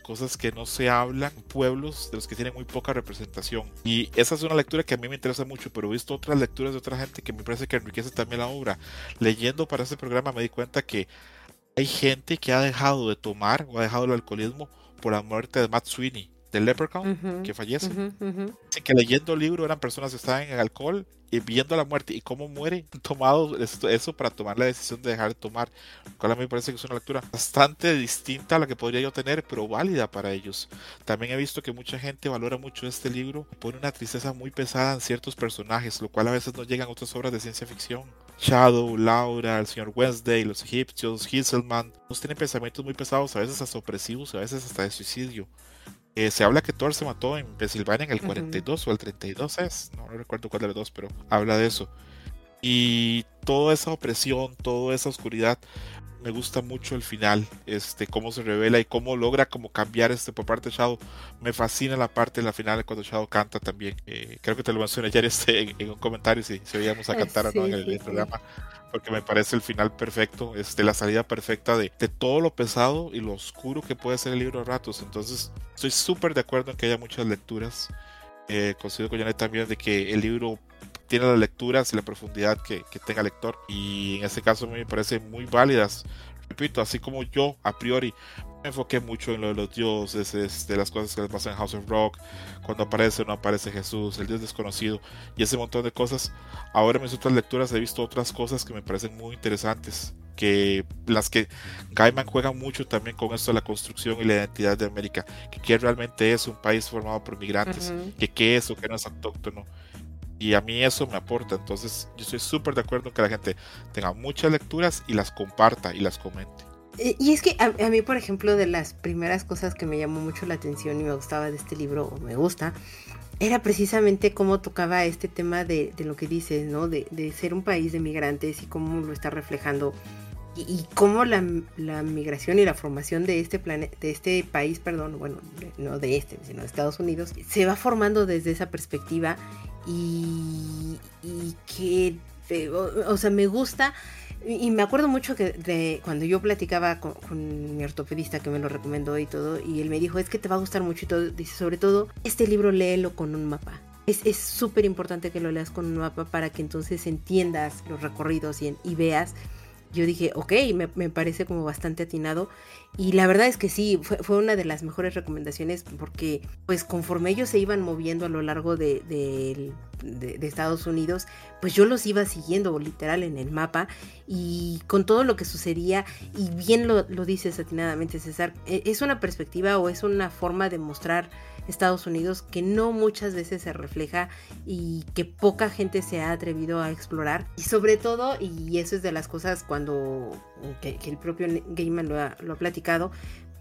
Cosas que no se hablan pueblos de los que tienen muy poca representación. Y esa es una lectura que a mí me interesa mucho, pero he visto otras lecturas de otra gente que me parece que enriquece también la obra. Leyendo para este programa me di cuenta que hay gente que ha dejado de tomar o ha dejado el alcoholismo por la muerte de Matt Sweeney del Leprechaun que fallece. que leyendo el libro eran personas que estaban en alcohol y viendo la muerte y cómo muere, tomado eso para tomar la decisión de dejar de tomar. Lo cual a mí me parece que es una lectura bastante distinta a la que podría yo tener, pero válida para ellos. También he visto que mucha gente valora mucho este libro, pone una tristeza muy pesada en ciertos personajes, lo cual a veces no llegan a otras obras de ciencia ficción. Shadow, Laura, el señor Wednesday, los egipcios, Hisselman, todos tienen pensamientos muy pesados, a veces hasta opresivos, a veces hasta de suicidio. Eh, se habla que Thor se mató en Pensilvania en el 42 o el 32 es, no, recuerdo cuál de los dos, pero habla de eso. Y toda esa opresión, toda esa oscuridad, me gusta mucho el final, este, cómo se revela y cómo logra como cambiar este por parte de Shadow. Me fascina la parte de la final cuando Shadow canta también. Eh, creo que te lo mencioné ayer este, en, un comentario si, si oíamos a cantar o no en el programa porque me parece el final perfecto, este, la salida perfecta de, de todo lo pesado y lo oscuro que puede ser el libro a ratos. Entonces, estoy súper de acuerdo en que haya muchas lecturas. Eh, considero con Janet también de que el libro tiene las lecturas y la profundidad que, tenga el lector. Y en este caso me parece muy válidas. Repito, así como yo a priori me enfoqué mucho en lo de los dioses, de las cosas que les pasan en House of Rock, cuando aparece o no aparece Jesús, el Dios desconocido y ese montón de cosas. Ahora en mis otras lecturas he visto otras cosas que me parecen muy interesantes, que las que Gaiman juega mucho también con esto de la construcción y la identidad de América, que qué realmente es un país formado por migrantes, que qué es o qué no es autóctono. Y a mí eso me aporta, entonces yo estoy súper de acuerdo en que la gente tenga muchas lecturas y las comparta y las comente. Eh, y es que a, mí, por ejemplo, de las primeras cosas que me llamó mucho la atención y me gustaba de este libro, o me gusta, era precisamente cómo tocaba este tema de, lo que dices, ¿no? De, ser un país de migrantes y cómo lo está reflejando y, cómo la, migración y la formación de este planeta, de este país, perdón, bueno, no de este, sino de Estados Unidos, se va formando desde esa perspectiva y, que, eh, o, sea, me gusta. Y me acuerdo mucho que de cuando yo platicaba con, mi ortopedista que me lo recomendó y todo, y él me dijo, es que te va a gustar mucho y todo, dice, sobre todo, este libro léelo con un mapa. Es súper importante que lo leas con un mapa para que entonces entiendas los recorridos y, y veas yo dije, ok, me, me, parece como bastante atinado. Y la verdad es que sí, fue, fue, una de las mejores recomendaciones porque pues conforme ellos se iban moviendo a lo largo de, de, Estados Unidos, pues yo los iba siguiendo literal en el mapa y con todo lo que sucedía, y bien lo, lo dices atinadamente César, e, es una perspectiva o es una forma de mostrar Estados Unidos que no muchas veces se refleja y que poca gente se ha atrevido a explorar. Y sobre todo, y eso es de las cosas cuando que, el propio Gaiman lo ha, lo ha platicado,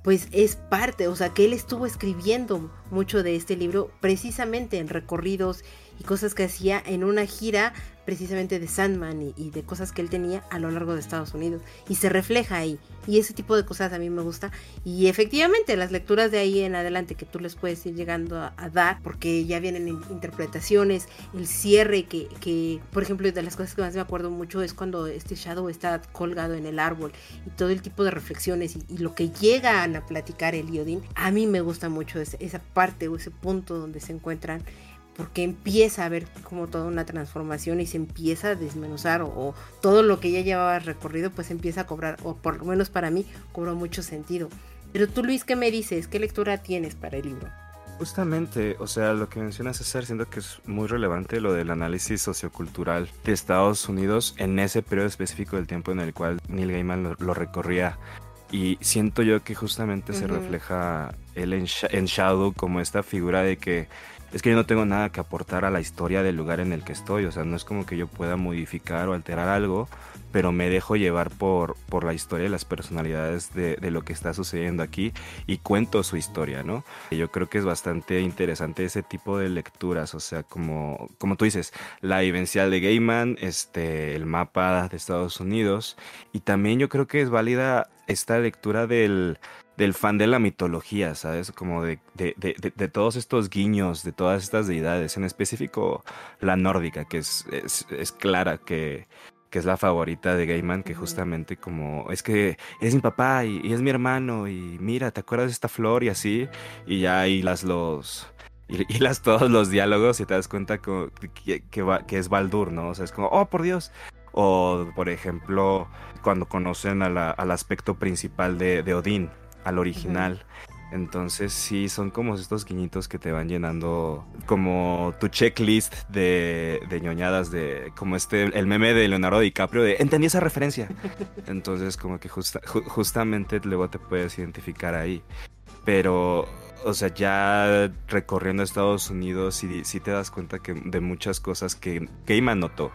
pues es parte, o sea, que él estuvo escribiendo mucho de este libro precisamente en recorridos y cosas que hacía en una gira precisamente de Sandman y, de cosas que él tenía a lo largo de Estados Unidos. Y se refleja ahí. Y ese tipo de cosas a mí me gusta. Y efectivamente las lecturas de ahí en adelante que tú les puedes ir llegando a, dar, porque ya vienen interpretaciones, el cierre que, que, por ejemplo, de las cosas que más me acuerdo mucho es cuando este Shadow está colgado en el árbol y todo el tipo de reflexiones y, lo que llegan a platicar el Iodín. A mí me gusta mucho esa parte o ese punto donde se encuentran porque empieza a haber como toda una transformación y se empieza a desmenuzar o, todo lo que ya llevaba recorrido pues empieza a cobrar, o por lo menos para mí cobró mucho sentido. Pero tú Luis, ¿qué me dices? ¿Qué lectura tienes para el libro? Justamente, o sea, lo que menciona César, siento que es muy relevante lo del análisis sociocultural de Estados Unidos en ese periodo específico del tiempo en el cual Neil Gaiman lo, recorría. Y siento yo que justamente se refleja él en, en Shadow como esta figura de que es que yo no tengo nada que aportar a la historia del lugar en el que estoy, o sea, no es como que yo pueda modificar o alterar algo, pero me dejo llevar por, por la historia y las personalidades de, de, lo que está sucediendo aquí y cuento su historia, ¿no? Yo creo que es bastante interesante ese tipo de lecturas, o sea, como, como tú dices, la vivencial de Gaiman, este, el mapa de Estados Unidos, y también yo creo que es válida esta lectura del del fan de la mitología, ¿sabes? Como de, de, de, todos estos guiños, de todas estas deidades, en específico la nórdica, que es, es, clara, que, que es la favorita de Gaiman, que justamente como, es que es mi papá y, es mi hermano, y mira, ¿te acuerdas de esta flor? Y así, y ya ahí las los... Y, las todos los diálogos y te das cuenta que, que, es Baldur, ¿no? O sea, es como, oh, por Dios. O, por ejemplo, cuando conocen al aspecto principal de, de Odín, al original. Entonces sí, son como estos guiñitos que te van llenando como tu checklist de, de ñoñadas, de como este, el meme de Leonardo DiCaprio de entendí esa referencia. Entonces como que justamente luego te puedes identificar ahí. Pero, o sea, ya recorriendo Estados Unidos y sí te das cuenta que de muchas cosas que Gaiman notó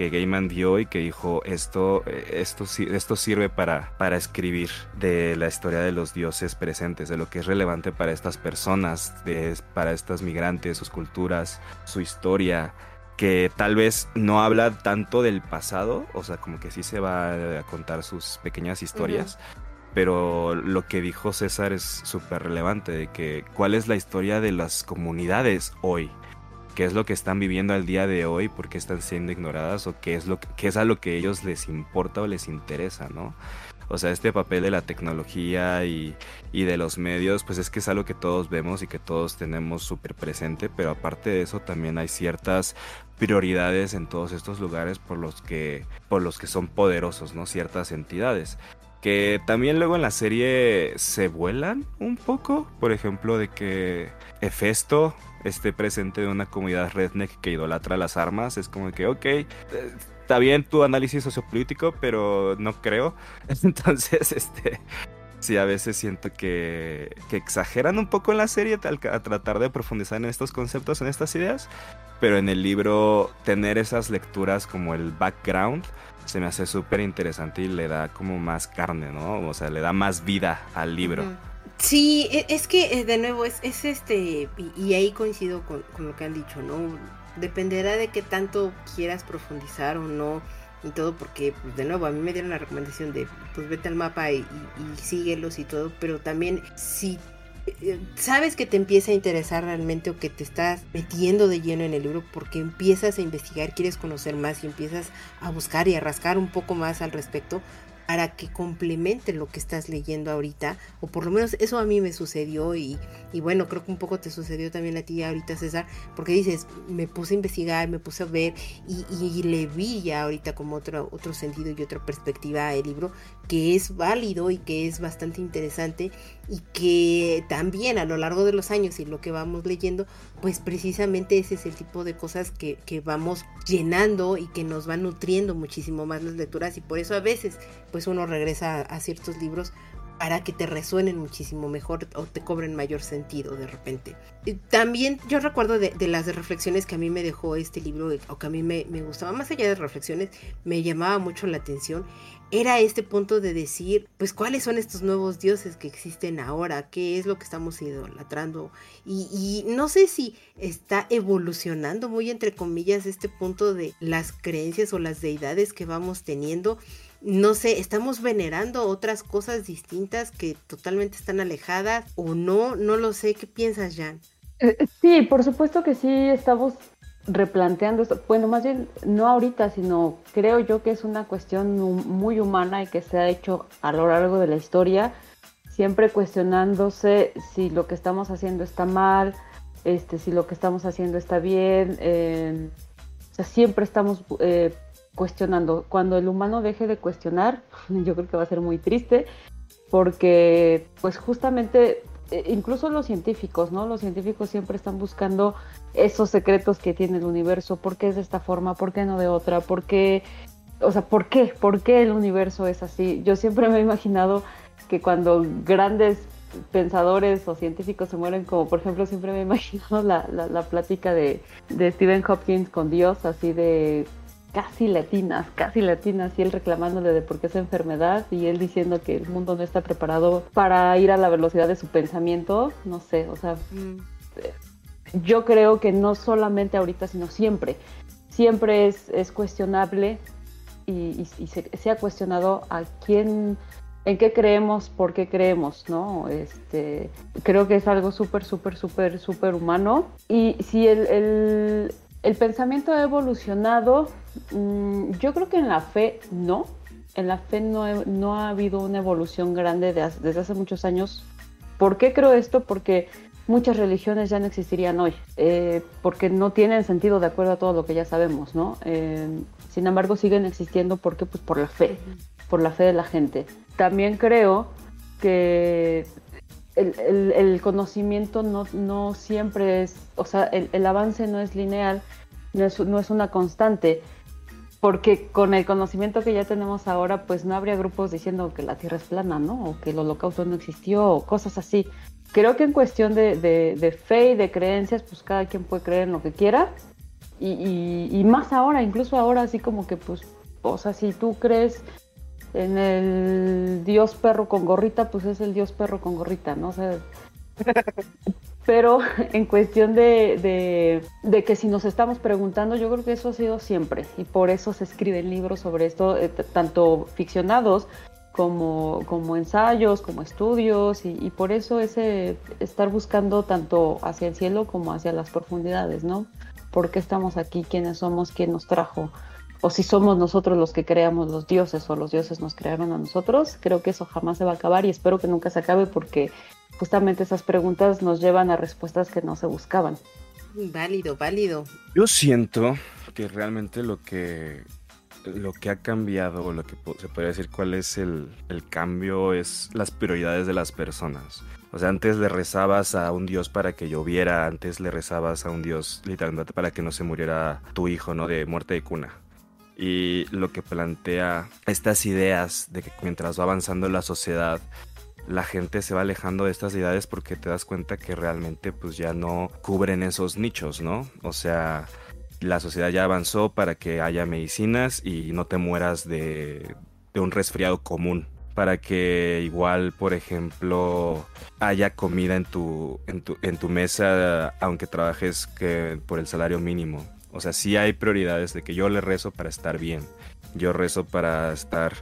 que Gaiman vio y que dijo esto, esto, esto sirve para, para escribir de la historia de los dioses presentes, de lo que es relevante para estas personas, de, para estas migrantes, sus culturas, su historia, que tal vez no habla tanto del pasado, o sea, como que sí se va a contar sus pequeñas historias. Pero lo que dijo César es súper relevante, de que cuál es la historia de las comunidades hoy, qué es lo que están viviendo al día de hoy, por qué están siendo ignoradas o qué es, lo que, es a lo que ellos les importa o les interesa, ¿no? O sea, este papel de la tecnología y, y, de los medios, pues es que es algo que todos vemos y que todos tenemos súper presente, pero aparte de eso también hay ciertas prioridades en todos estos lugares por los que, por los que son poderosos, ¿no? Ciertas entidades que también luego en la serie se vuelan un poco, por ejemplo, de que Hefesto esté presente de una comunidad redneck que idolatra las armas, es como que, ok, eh, está bien tu análisis sociopolítico, pero no creo. Entonces, este, sí, a veces siento que, que exageran un poco en la serie a tratar de profundizar en estos conceptos, en estas ideas, pero en el libro tener esas lecturas como el background se me hace súper interesante y le da como más carne, ¿no? O sea, le da más vida al libro. Sí, e, es que eh, de nuevo es, es este, y, ahí coincido con, lo que han dicho, ¿no? Dependerá de qué tanto quieras profundizar o no y todo, porque pues, de nuevo a mí me dieron la recomendación de pues vete al mapa y, y, síguelos y todo, pero también si eh, sabes que te empieza a interesar realmente o que te estás metiendo de lleno en el libro porque empiezas a investigar, quieres conocer más y empiezas a buscar y a rascar un poco más al respecto, para que complemente lo que estás leyendo ahorita, o por lo menos eso a mí me sucedió y, y, bueno, creo que un poco te sucedió también a ti ahorita, César, porque dices, me puse a investigar, me puse a ver y, y le vi ya ahorita como otro, otro sentido y otra perspectiva el libro que es válido y que es bastante interesante y que también a lo largo de los años y lo que vamos leyendo, pues precisamente ese es el tipo de cosas que, que vamos llenando y que nos van nutriendo muchísimo más las lecturas y por eso a veces pues uno regresa a, a ciertos libros para que te resuenen muchísimo mejor o te cobren mayor sentido de repente. También yo recuerdo de, de, las reflexiones que a mí me dejó este libro o que a mí me, me, gustaba, más allá de reflexiones, me llamaba mucho la atención, era este punto de decir, pues cuáles son estos nuevos dioses que existen ahora, qué es lo que estamos idolatrando y, y no sé si está evolucionando muy entre comillas este punto de las creencias o las deidades que vamos teniendo. No sé, estamos venerando otras cosas distintas que totalmente están alejadas o no, no lo sé, ¿qué piensas, Jan? Eh, sí, por supuesto que sí estamos replanteando esto, bueno, más bien no ahorita, sino creo yo que es una cuestión muy humana y que se ha hecho a lo largo de la historia, siempre cuestionándose si lo que estamos haciendo está mal, este, si lo que estamos haciendo está bien, eh, o sea, siempre estamos eh, cuestionando. Cuando el humano deje de cuestionar, yo creo que va a ser muy triste, porque pues justamente incluso los científicos, ¿no? Los científicos siempre están buscando esos secretos que tiene el universo, por qué es de esta forma, por qué no de otra, por qué, o sea, por qué, por qué el universo es así. Yo siempre me he imaginado que cuando grandes pensadores o científicos se mueren, como por ejemplo siempre me he imaginado la, la, la plática de, de Stephen Hopkins con Dios, así de casi latinas, casi latinas, y él reclamándole de por qué esa enfermedad y él diciendo que el mundo no está preparado para ir a la velocidad de su pensamiento, no sé, o sea, mm. yo creo que no solamente ahorita, sino siempre, siempre es, es cuestionable y, y, y se, se, ha cuestionado a quién, en qué creemos, por qué creemos, ¿no? Este, creo que es algo súper, súper, súper, súper humano y si el, el el pensamiento ha evolucionado, mmm, yo creo que en la fe no. En la fe no, no ha habido una evolución grande de, desde hace muchos años. ¿Por qué creo esto? Porque muchas religiones ya no existirían hoy, eh, porque no tienen sentido de acuerdo a todo lo que ya sabemos, ¿no? Eh, sin embargo, siguen existiendo porque pues por la fe, por la fe de la gente. También creo que el, conocimiento no, siempre es, o sea, el, avance no es lineal, no es, una constante, porque con el conocimiento que ya tenemos ahora, pues no habría grupos diciendo que la Tierra es plana, ¿no? O que el holocausto no existió, o cosas así. Creo que en cuestión de, fe y de creencias, pues cada quien puede creer en lo que quiera, y, y más ahora, incluso ahora, así como que, pues, o sea, si tú crees en el dios perro con gorrita, pues es el dios perro con gorrita, ¿no? O sea, pero en cuestión de, de, de, que si nos estamos preguntando, yo creo que eso ha sido siempre y por eso se escriben libros sobre esto, eh, tanto ficcionados como, como ensayos, como estudios y, y, por eso ese estar buscando tanto hacia el cielo como hacia las profundidades, ¿no? ¿Por qué estamos aquí? ¿Quiénes somos? ¿Quién nos trajo? O si somos nosotros los que creamos los dioses o los dioses nos crearon a nosotros, creo que eso jamás se va a acabar y espero que nunca se acabe porque justamente esas preguntas nos llevan a respuestas que no se buscaban. Válido, válido. Yo siento que realmente lo que lo que ha cambiado, o lo que se podría decir cuál es el, el cambio, es las prioridades de las personas. O sea, antes le rezabas a un dios para que lloviera, antes le rezabas a un dios literalmente para que no se muriera tu hijo, ¿no? De muerte de cuna y lo que plantea estas ideas de que mientras va avanzando la sociedad la gente se va alejando de estas ideas porque te das cuenta que realmente pues ya no cubren esos nichos, ¿no? O sea, la sociedad ya avanzó para que haya medicinas y no te mueras de, de un resfriado común. Para que igual, por ejemplo, haya comida en tu, en tu, en tu mesa aunque trabajes que, por el salario mínimo O sea, sí hay prioridades de que yo le rezo para estar bien. Yo rezo para estar,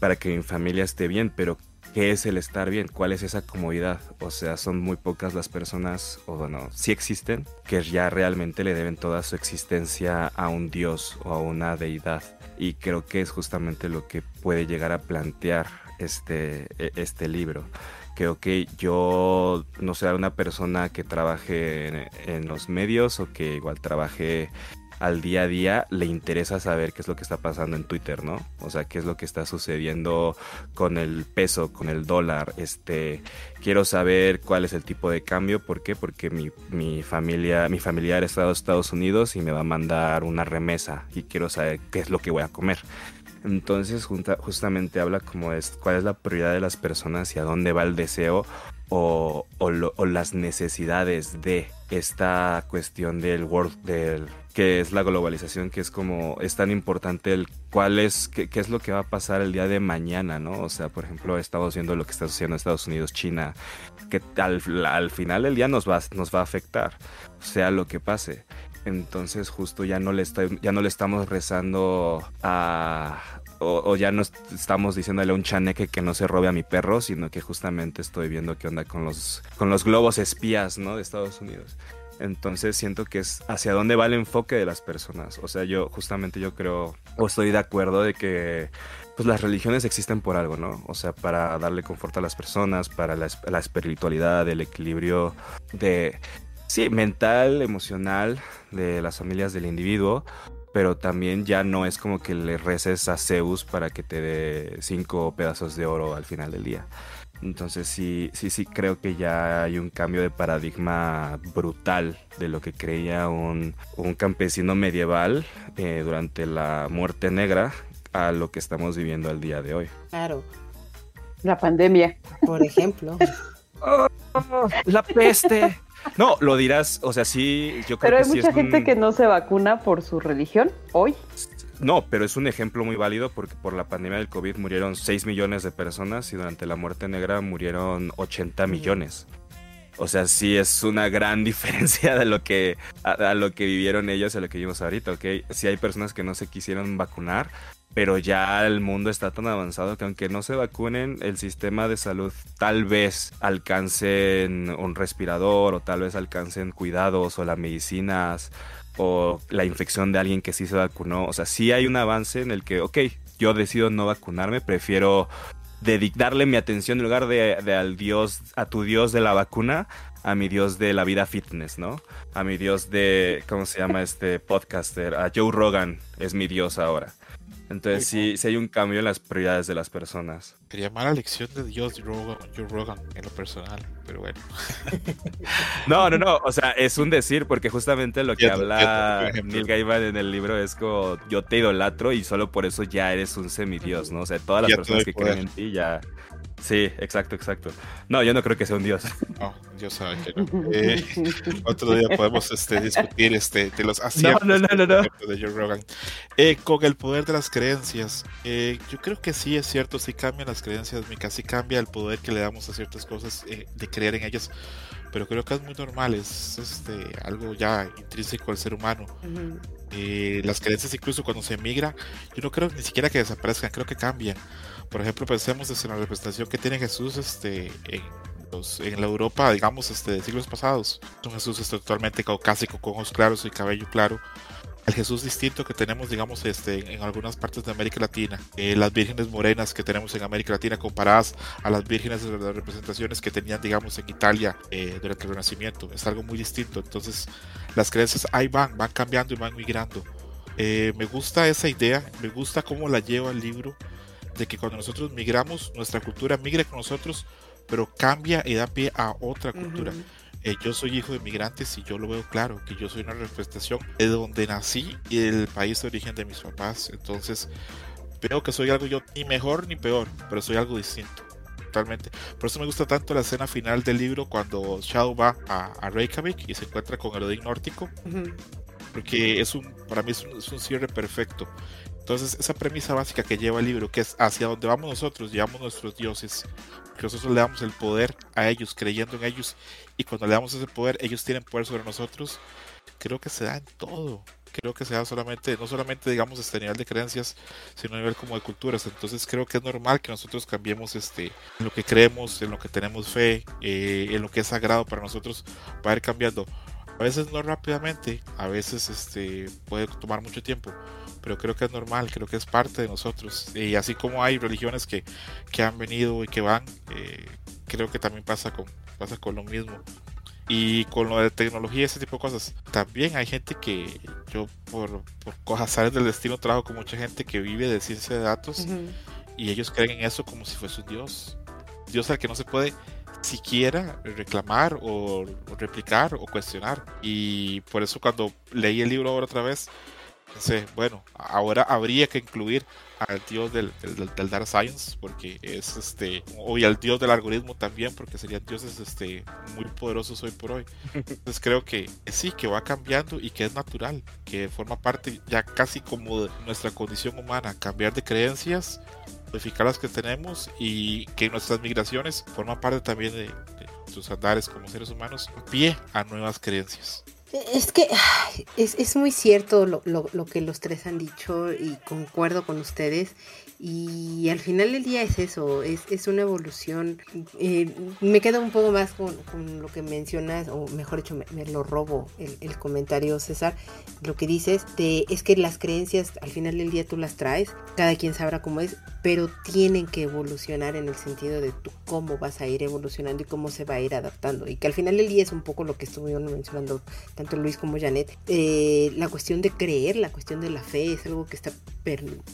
para que mi familia esté bien, pero ¿qué es el estar bien? ¿Cuál es esa comodidad? O sea, son muy pocas las personas, o bueno, sí existen, que ya realmente le deben toda su existencia a un dios o a una deidad. Y creo que es justamente lo que puede llegar a plantear este, e, este libro que, ok, yo no sea una persona que trabaje en, los medios o que igual trabaje al día a día, le interesa saber qué es lo que está pasando en Twitter, ¿no? O sea, qué es lo que está sucediendo con el peso, con el dólar. Este, quiero saber cuál es el tipo de cambio. ¿Por qué? Porque mi, mi familia, mi familiar está en Estados Unidos y me va a mandar una remesa y quiero saber qué es lo que voy a comer. Entonces justamente habla como es cuál es la prioridad de las personas y a dónde va el deseo o, las necesidades de esta cuestión del world, del que es la globalización, que es como es tan importante el cuál es, qué, es lo que va a pasar el día de mañana, ¿no? O sea, por ejemplo, estamos viendo lo que está sucediendo en Estados Unidos, China, que al, al final del día nos va, nos va a afectar, sea lo que pase. Entonces justo ya no le, estoy, ya no le estamos rezando a... O, ya no estamos diciéndole a un chaneque que no se robe a mi perro, sino que justamente estoy viendo qué onda con los, con los globos espías, ¿no? De Estados Unidos. Entonces siento que es hacia dónde va el enfoque de las personas. O sea, yo justamente yo creo o estoy de acuerdo de que pues las religiones existen por algo, ¿no? O sea, para darle confort a las personas, para la espiritualidad, el equilibrio de sí, mental, emocional de las familias del individuo, pero también ya no es como que le reces a Zeus para que te dé cinco pedazos de oro al final del día. Entonces sí, sí, sí creo que ya hay un cambio de paradigma brutal de lo que creía un, campesino medieval eh, durante la muerte negra a lo que estamos viviendo al día de hoy. Claro. La pandemia. Por ejemplo. la peste. No, lo dirás, o sea, sí, yo creo pero que hay mucha gente que no se vacuna por su religión hoy. No, pero es un ejemplo muy válido porque por la pandemia del COVID murieron 6 millones de personas y durante la muerte negra murieron 80 millones. O sea, sí es una gran diferencia de lo que a, lo que vivieron ellos y a lo que vivimos ahorita, ¿ok? Sí hay personas que no se quisieron vacunar, pero ya el mundo está tan avanzado que aunque no se vacunen, el sistema de salud tal vez alcancen un respirador o tal vez alcancen cuidados o las medicinas o la infección de alguien que sí se vacunó. O sea, sí hay un avance en el que, ok, yo decido no vacunarme, prefiero darle mi atención en lugar de, de, al Dios, a tu Dios de la vacuna, a mi Dios de la vida fitness, ¿no? A mi Dios de, ¿cómo se llama este podcaster? A Joe Rogan es mi Dios ahora. Entonces sí, sí hay un cambio en las prioridades de las personas. Quería mala lección de Dios Joe Rogan en lo personal, pero bueno. no, no, no, o sea, es un decir porque justamente lo que habla Neil Gaiman en el libro es como yo te idolatro y solo por eso ya eres un semidios, ¿no? O sea, todas las personas que creen en ti ya Sí, exacto, exacto. No, yo no creo que sea un dios. No, Dios sabe que no. Eh, otro día podemos este, discutir este, de los aciertos no, no, no, de Joe Rogan. Eh, con el poder de las creencias, eh, yo creo que sí es cierto, sí cambian las creencias, mi casi cambia el poder que le damos a ciertas cosas de creer en ellas, pero creo que es muy normal, es este, algo ya intrínseco al ser humano. las creencias incluso cuando se emigra, yo no creo ni siquiera que desaparezcan, creo que cambian. Por ejemplo, pensemos en la representación que tiene Jesús este, en, en la Europa, digamos, este, de siglos pasados. Un Jesús este, totalmente caucásico, con ojos claros y cabello claro. El Jesús distinto que tenemos, digamos, este, en algunas partes de América Latina. Eh, las vírgenes morenas que tenemos en América Latina comparadas a las vírgenes de las representaciones que tenían, digamos, en Italia eh, durante el Renacimiento. Es algo muy distinto. Entonces, las creencias ahí van, van cambiando y van migrando. Eh, me gusta esa idea, me gusta cómo la lleva el libro de que cuando nosotros migramos, nuestra cultura migra con nosotros, pero cambia y da pie a otra cultura. Eh, yo soy hijo de migrantes y yo lo veo claro, que yo soy una representación de donde nací y del país de origen de mis papás. Entonces, veo que soy algo yo ni mejor ni peor, pero soy algo distinto. Totalmente. Por eso me gusta tanto la escena final del libro cuando Shadow va a, Reykjavik y se encuentra con el Odín nórtico. Porque es un, para mí es un, es un cierre perfecto. Entonces, esa premisa básica que lleva el libro, que es hacia donde vamos nosotros, llevamos nuestros dioses, que nosotros le damos el poder a ellos, creyendo en ellos, y cuando le damos ese poder, ellos tienen poder sobre nosotros, creo que se da en todo. creo que sea solamente, no solamente digamos este nivel de creencias, sino a nivel como de culturas. Entonces creo que es normal que nosotros cambiemos este, en lo que creemos, en lo que tenemos fe, eh, en lo que es sagrado para nosotros, va a ir cambiando. A veces no rápidamente, a veces este, puede tomar mucho tiempo, pero creo que es normal, creo que es parte de nosotros. Y así como hay religiones que, que han venido y que van, eh, creo que también pasa con, pasa con lo mismo. Y con lo de tecnología y ese tipo de cosas, también hay gente que yo por, por cosas del destino trabajo con mucha gente que vive de ciencia de datos y ellos creen en eso como si fuese un dios. Dios al que no se puede siquiera reclamar o, replicar o cuestionar. Y por eso cuando leí el libro ahora otra vez, pensé, bueno, ahora habría que incluir al dios del, del, Dark Science, porque es este, y al dios del algoritmo también, porque serían dioses este, muy poderosos hoy por hoy. Entonces creo que sí, que va cambiando y que es natural, que forma parte ya casi como de nuestra condición humana, cambiar de creencias modificar las que tenemos y que nuestras migraciones forman parte también de, sus andares como seres humanos, pie a nuevas creencias. Es que es, es muy cierto lo, lo, lo, que los tres han dicho y concuerdo con ustedes. Y al final del día es eso, es, es una evolución. Eh, me quedo un poco más con, con, lo que mencionas, o mejor dicho, me, lo robo el, el, comentario, César. Lo que dices de, es que las creencias al final del día tú las traes, cada quien sabrá cómo es, pero tienen que evolucionar en el sentido de tú cómo vas a ir evolucionando y cómo se va a ir adaptando. Y que al final del día es un poco lo que estuvieron mencionando tanto Luis como Janet. Eh, la cuestión de creer, la cuestión de la fe es algo que está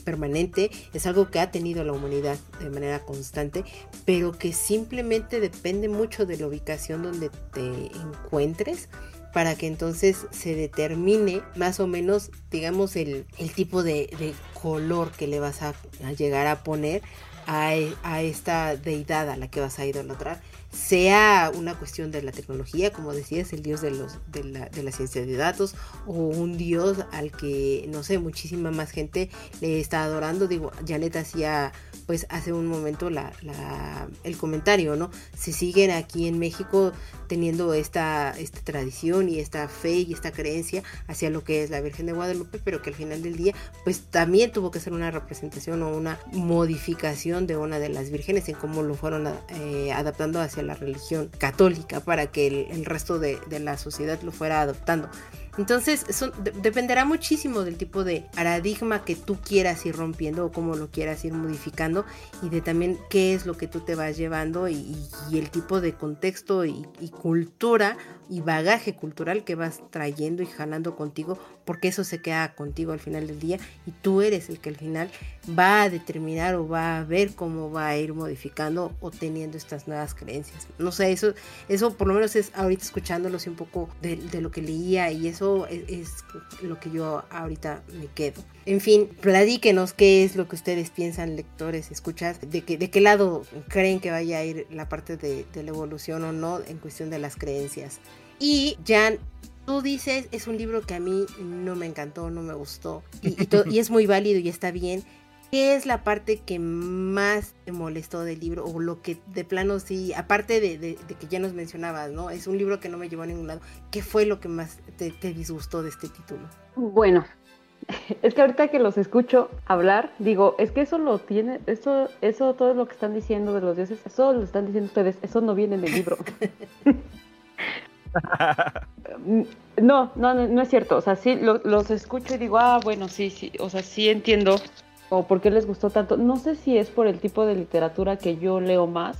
permanente, es algo que ha tenido la humanidad de manera constante, pero que simplemente depende mucho de la ubicación donde te encuentres para que entonces se determine más o menos, digamos, el, tipo de, color que le vas a, llegar a poner a, a, esta deidad a la que vas a idolatrar sea una cuestión de la tecnología, como decías, el dios de, los, de, la, de la ciencia de datos, o un dios al que, no sé, muchísima más gente le está adorando. Digo, Janet hacía, pues hace un momento la, el comentario, ¿no? Se siguen aquí en México teniendo esta, esta tradición y esta fe y esta creencia hacia lo que es la Virgen de Guadalupe, pero que al final del día, pues también tuvo que ser una representación o una modificación de una de las vírgenes en cómo lo fueron eh, adaptando hacia la religión católica para que el, resto de, de la sociedad lo fuera adoptando. Entonces, eso dependerá muchísimo del tipo de paradigma que tú quieras ir rompiendo o cómo lo quieras ir modificando y de también qué es lo que tú te vas llevando y, el tipo de contexto y, y, cultura y bagaje cultural que vas trayendo y jalando contigo, porque eso se queda contigo al final del día y tú eres el que al final va a determinar o va a ver cómo va a ir modificando o teniendo estas nuevas creencias. No sé, eso, eso por lo menos es ahorita escuchándolos un poco de, lo que leía y eso es, lo que yo ahorita me quedo. En fin, platíquenos qué es lo que ustedes piensan, lectores, escuchas, de, que, de qué lado creen que vaya a ir la parte de la evolución o no en cuestión de las creencias. Y Jan, tú dices, es un libro que a mí no me encantó, no me gustó, y, y, y, es muy válido y está bien. ¿Qué es la parte que más te molestó del libro? O lo que de plano sí, aparte de, de, de, que ya nos mencionabas, ¿no? Es un libro que no me llevó a ningún lado. ¿Qué fue lo que más te, te disgustó de este título? Bueno, es que ahorita que los escucho hablar, digo, es que eso lo tiene, eso, eso todo lo que están diciendo de los dioses, eso lo están diciendo ustedes, eso no viene del libro. no, no, no es cierto. O sea, sí, lo, los escucho y digo, ah, bueno, sí, sí, o sea, sí entiendo o por qué les gustó tanto. No sé si es por el tipo de literatura que yo leo más.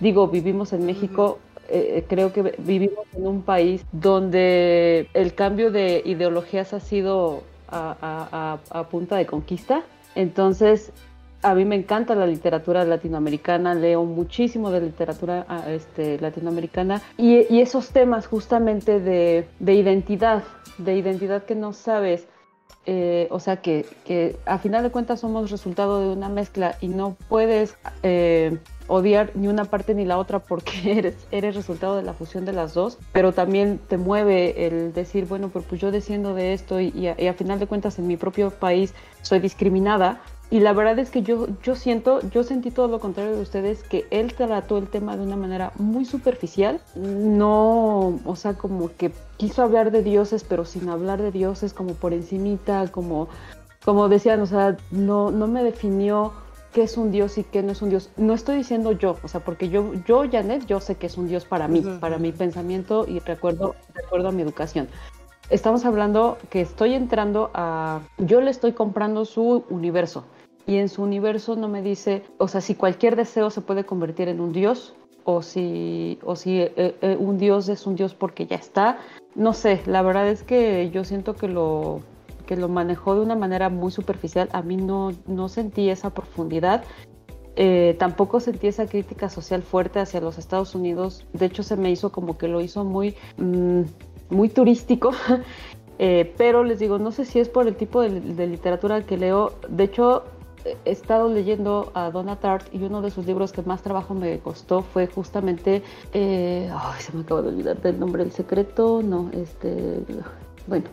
Digo, vivimos en México, eh, creo que vivimos en un país donde el cambio de ideologías ha sido a, a, a, punta de conquista. Entonces, a mí me encanta la literatura latinoamericana, leo muchísimo de literatura este, latinoamericana y, y esos temas justamente de, de, identidad, de identidad que no sabes, eh, o sea que, que, a final de cuentas somos resultado de una mezcla y no puedes eh, odiar ni una parte ni la otra porque eres, eres resultado de la fusión de las dos, pero también te mueve el decir, bueno, pues yo desciendo de esto y, y, a, y a final de cuentas en mi propio país soy discriminada y la verdad es que yo, yo siento, yo sentí todo lo contrario de ustedes, que él trató el tema de una manera muy superficial, no, o sea, como que quiso hablar de dioses, pero sin hablar de dioses, como por encimita, como, como decían, o sea, no, no me definió qué es un dios y qué no es un dios. No estoy diciendo yo, o sea, porque yo, yo Janet, yo sé que es un dios para mí, para mi pensamiento y recuerdo, recuerdo a mi educación. Estamos hablando que estoy entrando a, yo le estoy comprando su universo y en su universo no me dice, o sea, si cualquier deseo se puede convertir en un dios o si, o si eh, eh, un dios es un dios porque ya está. No sé, la verdad es que yo siento que lo, que lo manejó de una manera muy superficial. A mí no, no sentí esa profundidad. Eh, tampoco sentí esa crítica social fuerte hacia los Estados Unidos. De hecho, se me hizo como que lo hizo muy, mm, muy turístico. pero les digo, no sé si es por el tipo de, de literatura que leo. De hecho, he estado leyendo a Donna Tartt y uno de sus libros que más trabajo me costó fue justamente, eh, ay, se me acaba de olvidar del nombre del secreto, no, este, bueno,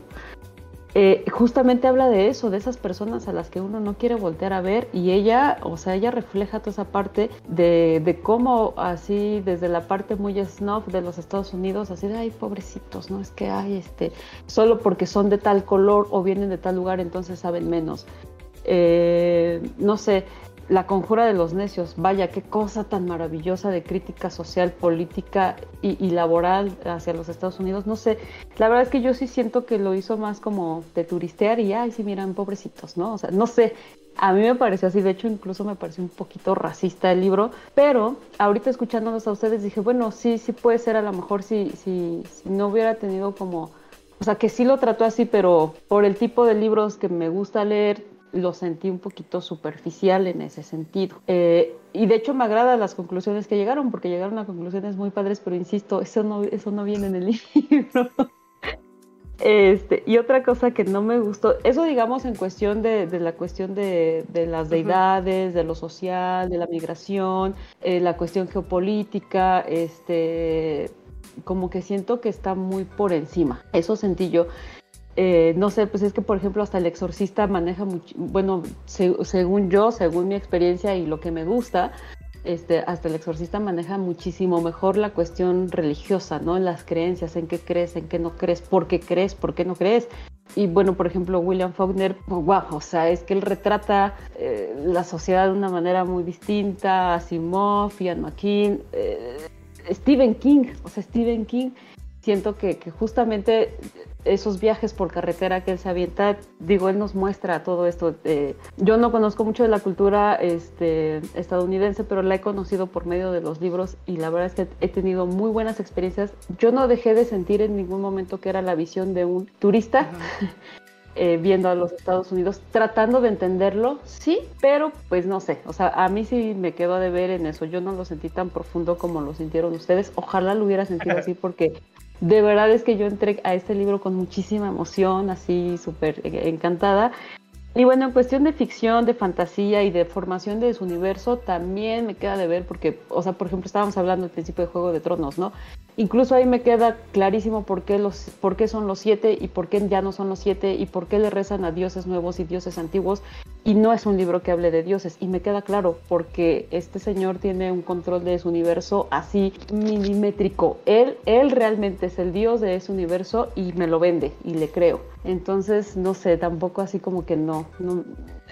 eh, justamente habla de eso, de esas personas a las que uno no quiere voltear a ver y ella, o sea, ella refleja toda esa parte de, de cómo así desde la parte muy snuff de los Estados Unidos, así de, ay, pobrecitos, ¿no? Es que, hay este, solo porque son de tal color o vienen de tal lugar, entonces saben menos. Eh, no sé, La Conjura de los Necios, vaya, qué cosa tan maravillosa de crítica social, política y, laboral hacia los Estados Unidos. No sé, la verdad es que yo sí siento que lo hizo más como de turistear y, ay, sí, miran, pobrecitos, ¿no? O sea, no sé, a mí me pareció así, de hecho incluso me pareció un poquito racista el libro, pero ahorita escuchándolos a ustedes dije, bueno, sí, sí puede ser a lo mejor si, si, si no hubiera tenido como, o sea, que sí lo trató así, pero por el tipo de libros que me gusta leer, lo sentí un poquito superficial en ese sentido. Eh, y de hecho me agradan las conclusiones que llegaron, porque llegaron a conclusiones muy padres, pero insisto, eso no, eso no viene en el libro. Este, y otra cosa que no me gustó, eso digamos en cuestión de, la cuestión de, las deidades, de lo social, de la migración, eh, la cuestión geopolítica, este, como que siento que está muy por encima. Eso sentí yo. Eh, no sé, pues es que por ejemplo hasta el exorcista maneja mucho, bueno, según yo, según mi experiencia y lo que me gusta, este, hasta el exorcista maneja muchísimo mejor la cuestión religiosa, ¿no? Las creencias, en qué crees, en qué no crees, por qué crees, por qué no crees. Y bueno, por ejemplo, William Faulkner, wow, o sea, es que él retrata eh, la sociedad de una manera muy distinta, Asimov, Ian McKean, eh, Stephen King, o sea, Stephen King, siento que justamente esos viajes por carretera que él se avienta, digo, él nos muestra todo esto. yo no conozco mucho de la cultura este, estadounidense, pero la he conocido por medio de los libros y la verdad es que he tenido muy buenas experiencias. Yo no dejé de sentir en ningún momento que era la visión de un turista. Eh, viendo a los Estados Unidos, tratando de entenderlo, sí, pero pues no sé, o sea, a mí sí me quedó de ver en eso, yo no lo sentí tan profundo como lo sintieron ustedes, ojalá lo hubiera sentido así porque de verdad es que yo entré a este libro con muchísima emoción, así súper encantada. Y bueno, en cuestión de ficción, de fantasía y de formación de su universo, también me queda de ver porque, o sea, por ejemplo, estábamos hablando al principio de Juego de Tronos, ¿no? Incluso ahí me queda clarísimo por qué, los, por qué son los siete y por qué ya no son los siete y por qué le rezan a dioses nuevos y dioses antiguos. Y no es un libro que hable de dioses. Y me queda claro porque este señor tiene un control de su universo así milimétrico. Él, él realmente es el dios de ese universo y me lo vende y le creo. Entonces, no sé, tampoco así como que no, no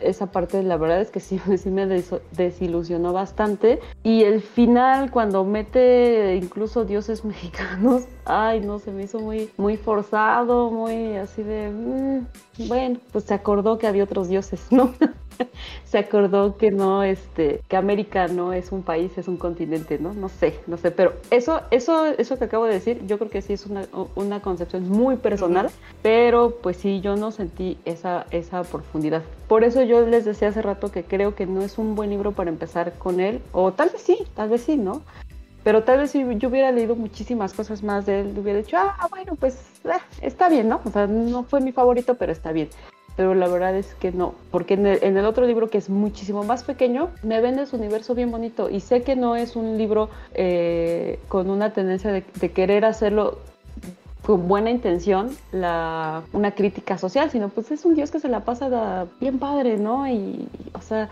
esa parte la verdad es que sí, sí me desilusionó bastante. Y el final, cuando mete incluso dioses mexicanos, ay, no, se me hizo muy, muy forzado, muy así de, mm, bueno, pues se acordó que había otros dioses, ¿no? se acordó que no, este, que América no es un país, es un continente, ¿no? No sé, no sé, pero eso, eso, eso que acabo de decir, yo creo que sí es una, una concepción muy personal, pero pues sí, yo no sentí esa, esa profundidad. Por eso yo les decía hace rato que creo que no es un buen libro para empezar con él, o tal vez sí, tal vez sí, ¿no? Pero tal vez si yo hubiera leído muchísimas cosas más de él, hubiera dicho, ah, bueno, pues eh, está bien, ¿no? O sea, no fue mi favorito, pero está bien pero la verdad es que no, porque en el, otro libro que es muchísimo más pequeño, me vende su universo bien bonito y sé que no es un libro eh, con una tendencia de, querer hacerlo con buena intención la, una crítica social, sino pues es un dios que se la pasa bien padre, ¿no? Y o sea,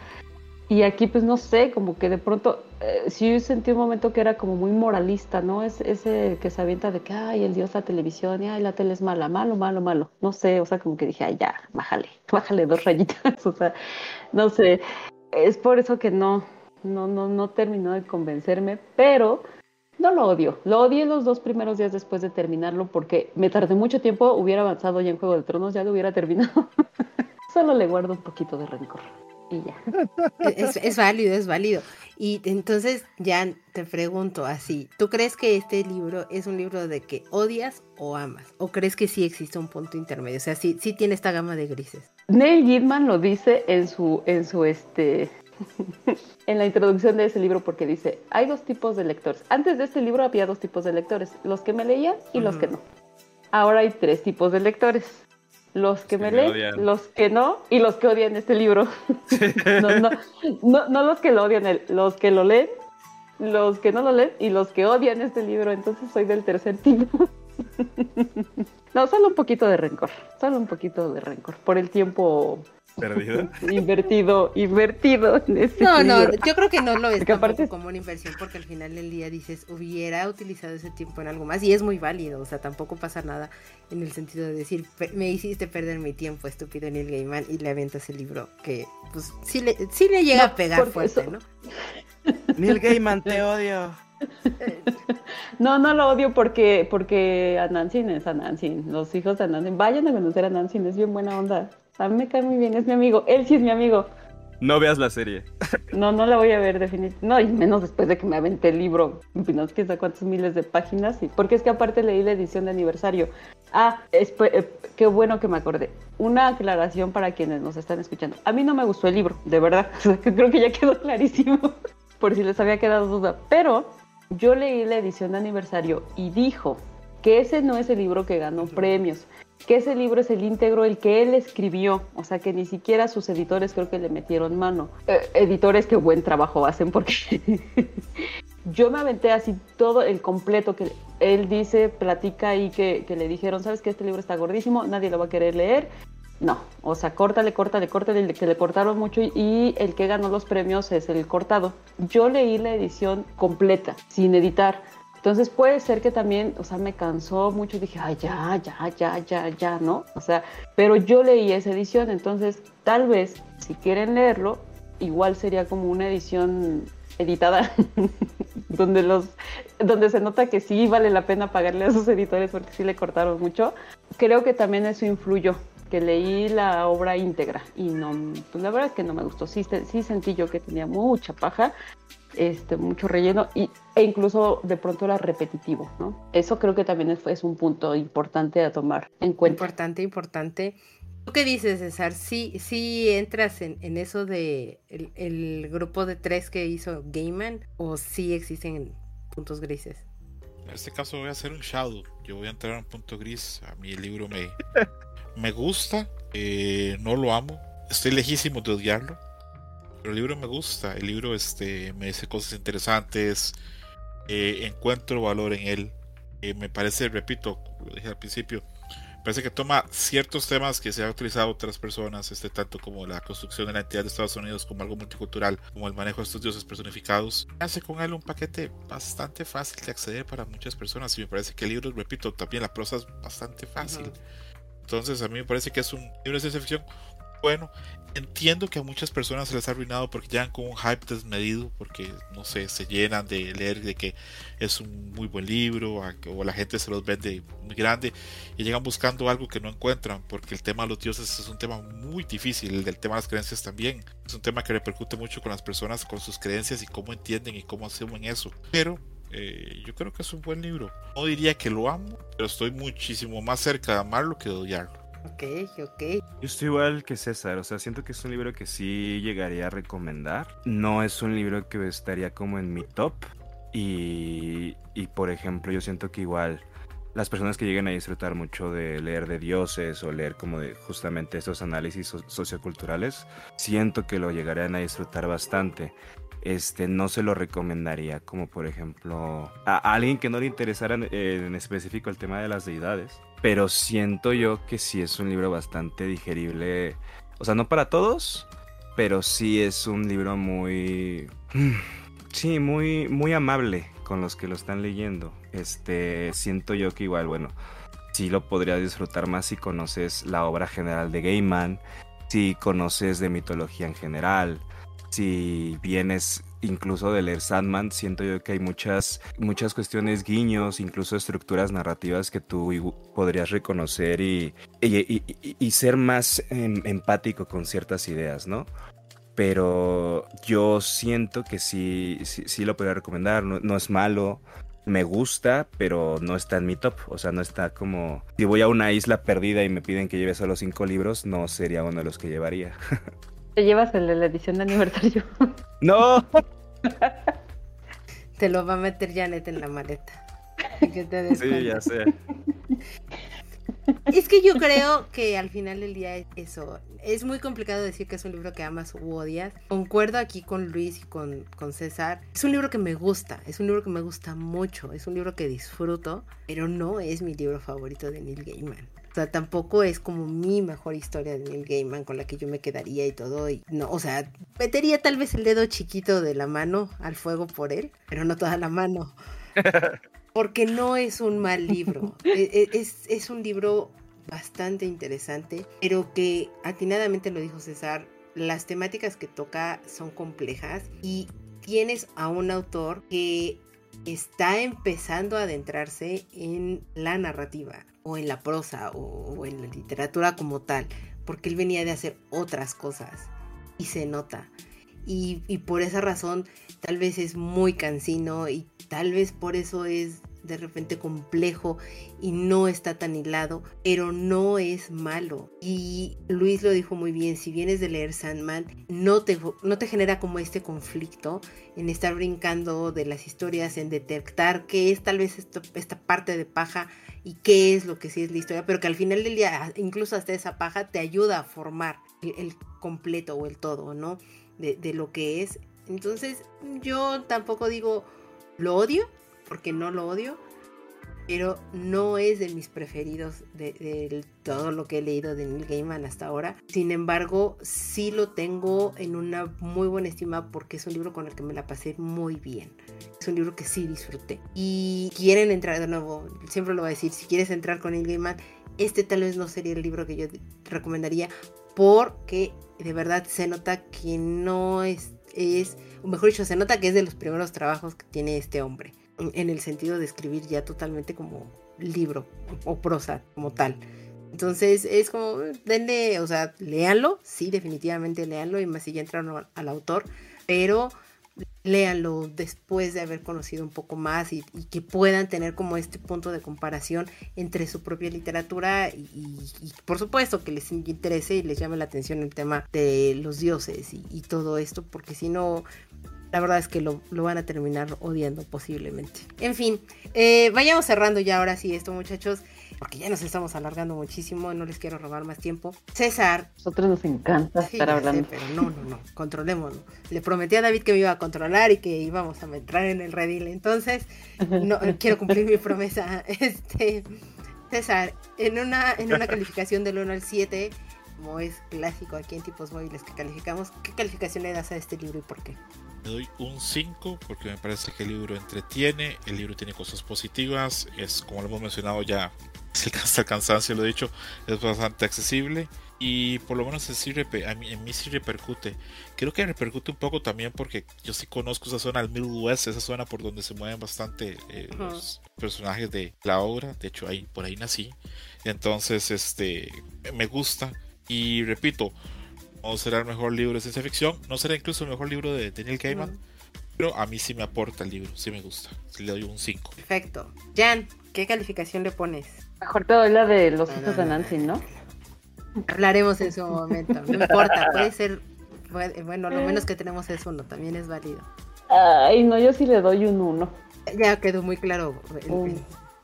y aquí pues no sé, como que de pronto, eh, sí sentí un momento que era como muy moralista, ¿no? Es, ese que se avienta de que, ay, el dios la televisión, y ay, la tele es mala, malo, malo, malo. No sé, o sea, como que dije, ay, ya, bájale, bájale dos rayitas, o sea, no sé. Es por eso que no, no, no, no terminó de convencerme, pero no lo odio. Lo odié los dos primeros días después de terminarlo porque me tardé mucho tiempo, hubiera avanzado ya en Juego de Tronos, ya lo hubiera terminado. Solo le guardo un poquito de rencor. Y ya. Es, válido, es válido. Y entonces ya te pregunto así, ¿tú crees que este libro es un libro de que odias o amas? ¿O crees que sí existe un punto intermedio? O sea, sí, sí tiene esta gama de grises. Neil Gidman lo dice en su, en su este, en la introducción de ese libro porque dice, hay dos tipos de lectores. Antes de este libro había dos tipos de lectores, los que me leían y los que no. Ahora hay tres tipos de lectores. Los que me leen, los que no y los que odian este libro. no, no, los que lo odian, los que lo leen, los que no lo leen y los que odian este libro. Entonces soy del tercer tipo. no, solo un poquito de rencor, solo un poquito de rencor por el tiempo ¿Perdido? invertido, invertido No, no, yo creo que no lo es como una inversión porque al final del día dices, hubiera utilizado ese tiempo en algo más y es muy válido, o sea, tampoco pasa nada en el sentido de decir, me hiciste perder mi tiempo, estúpido Neil Gaiman, y le aventas el libro que, pues, sí le, sí le llega a pegar fuerte, ¿no? Neil Gaiman, te odio. No, no lo odio porque, porque Anansin es Anansin. Los hijos de Anansin, vayan a conocer a Anansin, es bien buena onda. A mí me cae muy bien, es mi amigo. Él sí es mi amigo. No veas la serie. No, no la voy a ver definitivamente. No, y menos después de que me aventé el libro. No sé cuántos miles de páginas. Porque es que aparte leí la edición de aniversario. Ah, eh, qué bueno que me acordé. Una aclaración para quienes nos están escuchando. A mí no me gustó el libro, de verdad. Creo que ya quedó clarísimo. Por si les había quedado duda. Pero yo leí la edición de aniversario y dijo que ese no es el libro que ganó premios que ese libro es el íntegro, el que él escribió, o sea que ni siquiera sus editores creo que le metieron mano. Eh, editores que buen trabajo hacen porque yo me aventé así todo el completo que él dice, platica y que, le dijeron, sabes que este libro está gordísimo, nadie lo va a querer leer. No, o sea, córtale, córtale, córtale, que le cortaron mucho y el que ganó los premios es el cortado. Yo leí la edición completa, sin editar entonces puede ser que también, o sea, me cansó mucho, dije, ay, ya, ya, ya, ya, ya, ¿no? O sea, pero yo leí esa edición, entonces tal vez si quieren leerlo, igual sería como una edición editada donde los donde se nota que sí vale la pena pagarle a sus editores porque sí le cortaron mucho. Creo que también eso influyó, que leí la obra íntegra y no, pues la verdad es que no me gustó. Sí, sí sentí yo que tenía mucha paja este, mucho relleno y, e incluso de pronto era repetitivo, ¿no? Eso creo que también es, un punto importante a tomar en cuenta. Importante, importante. ¿Tú qué dices, César? ¿Sí, sí entras en, eso de el, grupo de tres que hizo Gaiman o sí existen puntos grises? En este caso voy a hacer un shadow. Yo voy a entrar en un punto gris. A mí el libro me, me gusta, eh, no lo amo. Estoy lejísimo de odiarlo pero el libro me gusta, el libro este, me dice cosas interesantes, eh, encuentro valor en él. Eh, me parece, repito, lo dije al principio, parece que toma ciertos temas que se han utilizado otras personas, este, tanto como la construcción de la entidad de Estados Unidos como algo multicultural, como el manejo de estos dioses personificados. Hace con él un paquete bastante fácil de acceder para muchas personas y me parece que el libro, repito, también la prosa es bastante fácil. Entonces a mí me parece que es un libro de ciencia ficción bueno. Entiendo que a muchas personas se les ha arruinado porque llegan con un hype desmedido, porque no sé, se llenan de leer de que es un muy buen libro o la gente se los vende muy grande y llegan buscando algo que no encuentran, porque el tema de los dioses es un tema muy difícil, el del tema de las creencias también. Es un tema que repercute mucho con las personas, con sus creencias y cómo entienden y cómo asumen eso. Pero eh, yo creo que es un buen libro. No diría que lo amo, pero estoy muchísimo más cerca de amarlo que de odiarlo. Ok, ok. Yo estoy igual que César, o sea, siento que es un libro que sí llegaría a recomendar. No es un libro que estaría como en mi top. Y, y por ejemplo, yo siento que igual las personas que lleguen a disfrutar mucho de leer de dioses o leer como de justamente estos análisis socioculturales, siento que lo llegarían a disfrutar bastante. Este, no se lo recomendaría como por ejemplo a alguien que no le interesara en específico el tema de las deidades pero siento yo que sí es un libro bastante digerible. O sea, no para todos, pero sí es un libro muy... Sí, muy, muy amable con los que lo están leyendo. Este, siento yo que igual, bueno, sí lo podrías disfrutar más si conoces la obra general de Gaiman, si conoces de mitología en general, si vienes incluso de leer Sandman, siento yo que hay muchas, muchas cuestiones, guiños, incluso estructuras narrativas que tú podrías reconocer y, y, ser más em, empático con ciertas ideas, ¿no? Pero yo siento que sí, sí, lo podría recomendar, no, es malo, me gusta, pero no está en mi top. O sea, no está como. Si voy a una isla perdida y me piden que lleve solo cinco libros, no sería uno de los que llevaría. ¿Te llevas el de la edición de aniversario? ¡No! Te lo va a meter Janet en la maleta. sí, ya sé. Es que yo creo que al final del día es eso. Es muy complicado decir que es un libro que amas u odias. Concuerdo aquí con Luis y con, con César. Es un libro que me gusta, es un libro que me gusta mucho, es un libro que disfruto, pero no es mi libro favorito de Neil Gaiman. O sea, tampoco es como mi mejor historia de Neil Gaiman con la que yo me quedaría y todo. Y no, o sea, metería tal vez el dedo chiquito de la mano al fuego por él, pero no toda la mano. Porque no es un mal libro. E, e, es, es un libro bastante interesante, pero que atinadamente lo dijo César, las temáticas que toca son complejas y tienes a un autor que está empezando a adentrarse en la narrativa o en la prosa o, en la literatura como tal, porque él venía de hacer otras cosas y se nota. Y, por esa razón tal vez es muy cansino y tal vez por eso es de repente complejo y no está tan hilado, pero no es malo. Y Luis lo dijo muy bien, si vienes de leer Sandman, no te, no te genera como este conflicto en estar brincando de las historias, en detectar qué es tal vez esta parte de paja y qué es lo que sí es la historia, pero que al final del día, incluso hasta esa paja, te ayuda a formar el, completo o el todo, ¿no? De, de lo que es. Entonces, yo tampoco digo lo odio, porque no lo odio, pero no es de mis preferidos de, todo lo que he leído de Neil Gaiman hasta ahora. Sin embargo, sí lo tengo en una muy buena estima porque es un libro con el que me la pasé muy bien. Es un libro que sí disfruté. Y quieren entrar de nuevo, siempre lo voy a decir, si quieres entrar con Neil Gaiman, este tal vez no sería el libro que yo recomendaría porque de verdad se nota que no es, es, o mejor dicho, se nota que es de los primeros trabajos que tiene este hombre en el sentido de escribir ya totalmente como libro o prosa como tal. Entonces es como, denle, o sea, léanlo, sí, definitivamente léanlo, y más si ya entraron al autor, pero léanlo después de haber conocido un poco más y, que puedan tener como este punto de comparación entre su propia literatura y, por supuesto que les interese y les llame la atención el tema de los dioses y, y todo esto, porque si no, la verdad es que lo, van a terminar odiando posiblemente. En fin, eh, vayamos cerrando ya ahora sí esto muchachos, porque ya nos estamos alargando muchísimo, no les quiero robar más tiempo. César. Nosotros nos encanta estar hablando. pero no, no, no, controlémoslo. Le prometí a David que me iba a controlar y que íbamos a entrar en el redil, entonces no quiero cumplir mi promesa. Este, César, en una, en una calificación del 1 al 7, como es clásico aquí en tipos móviles que calificamos, ¿qué calificación le das a este libro y por qué? Le doy un 5 porque me parece que el libro entretiene, el libro tiene cosas positivas, es como lo hemos mencionado ya, hasta el cansancio lo he dicho, es bastante accesible y por lo menos en, a mí, en mí sí repercute. Creo que repercute un poco también porque yo sí conozco esa zona del Middle West, esa zona por donde se mueven bastante eh, los personajes de la obra, de hecho ahí, por ahí nací, entonces este me gusta y repito, no será el mejor libro de ciencia ficción, no será incluso el mejor libro de Daniel Gaiman, pero a mí sí me aporta el libro, sí me gusta. Sí le doy un 5. Perfecto. Jan, ¿qué calificación le pones? Mejor te doy la de los hijos de Nancy, ¿no? Hablaremos en su momento, no importa, puede ser, bueno, lo menos que tenemos es uno, también es válido. Ay, no, yo sí le doy un 1. Ya quedó muy claro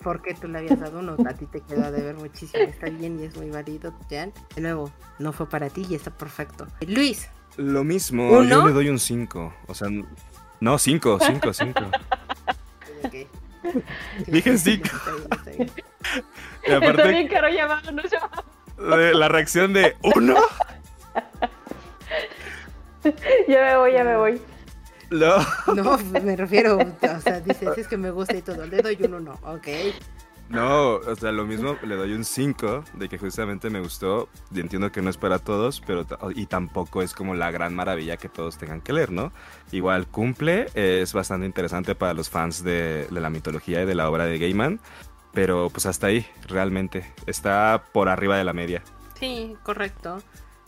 porque tú le habías dado uno, a ti te quedó de ver muchísimo, está bien y es muy válido, Jan. De nuevo, no fue para ti y está perfecto. Luis. Lo mismo, yo le doy un 5, o sea, no, 5, 5, 5. Dije 5. Está bien caro llamado, no La reacción de ¿uno? ya me voy, ya me voy. No. No, me refiero, o sea, dices, es que me gusta y todo, le doy un uno, ok. No, o sea, lo mismo le doy un 5 de que justamente me gustó. Y entiendo que no es para todos, pero y tampoco es como la gran maravilla que todos tengan que leer, ¿no? Igual cumple, es bastante interesante para los fans de, de la mitología y de la obra de Gaiman, pero pues hasta ahí, realmente. Está por arriba de la media. Sí, correcto.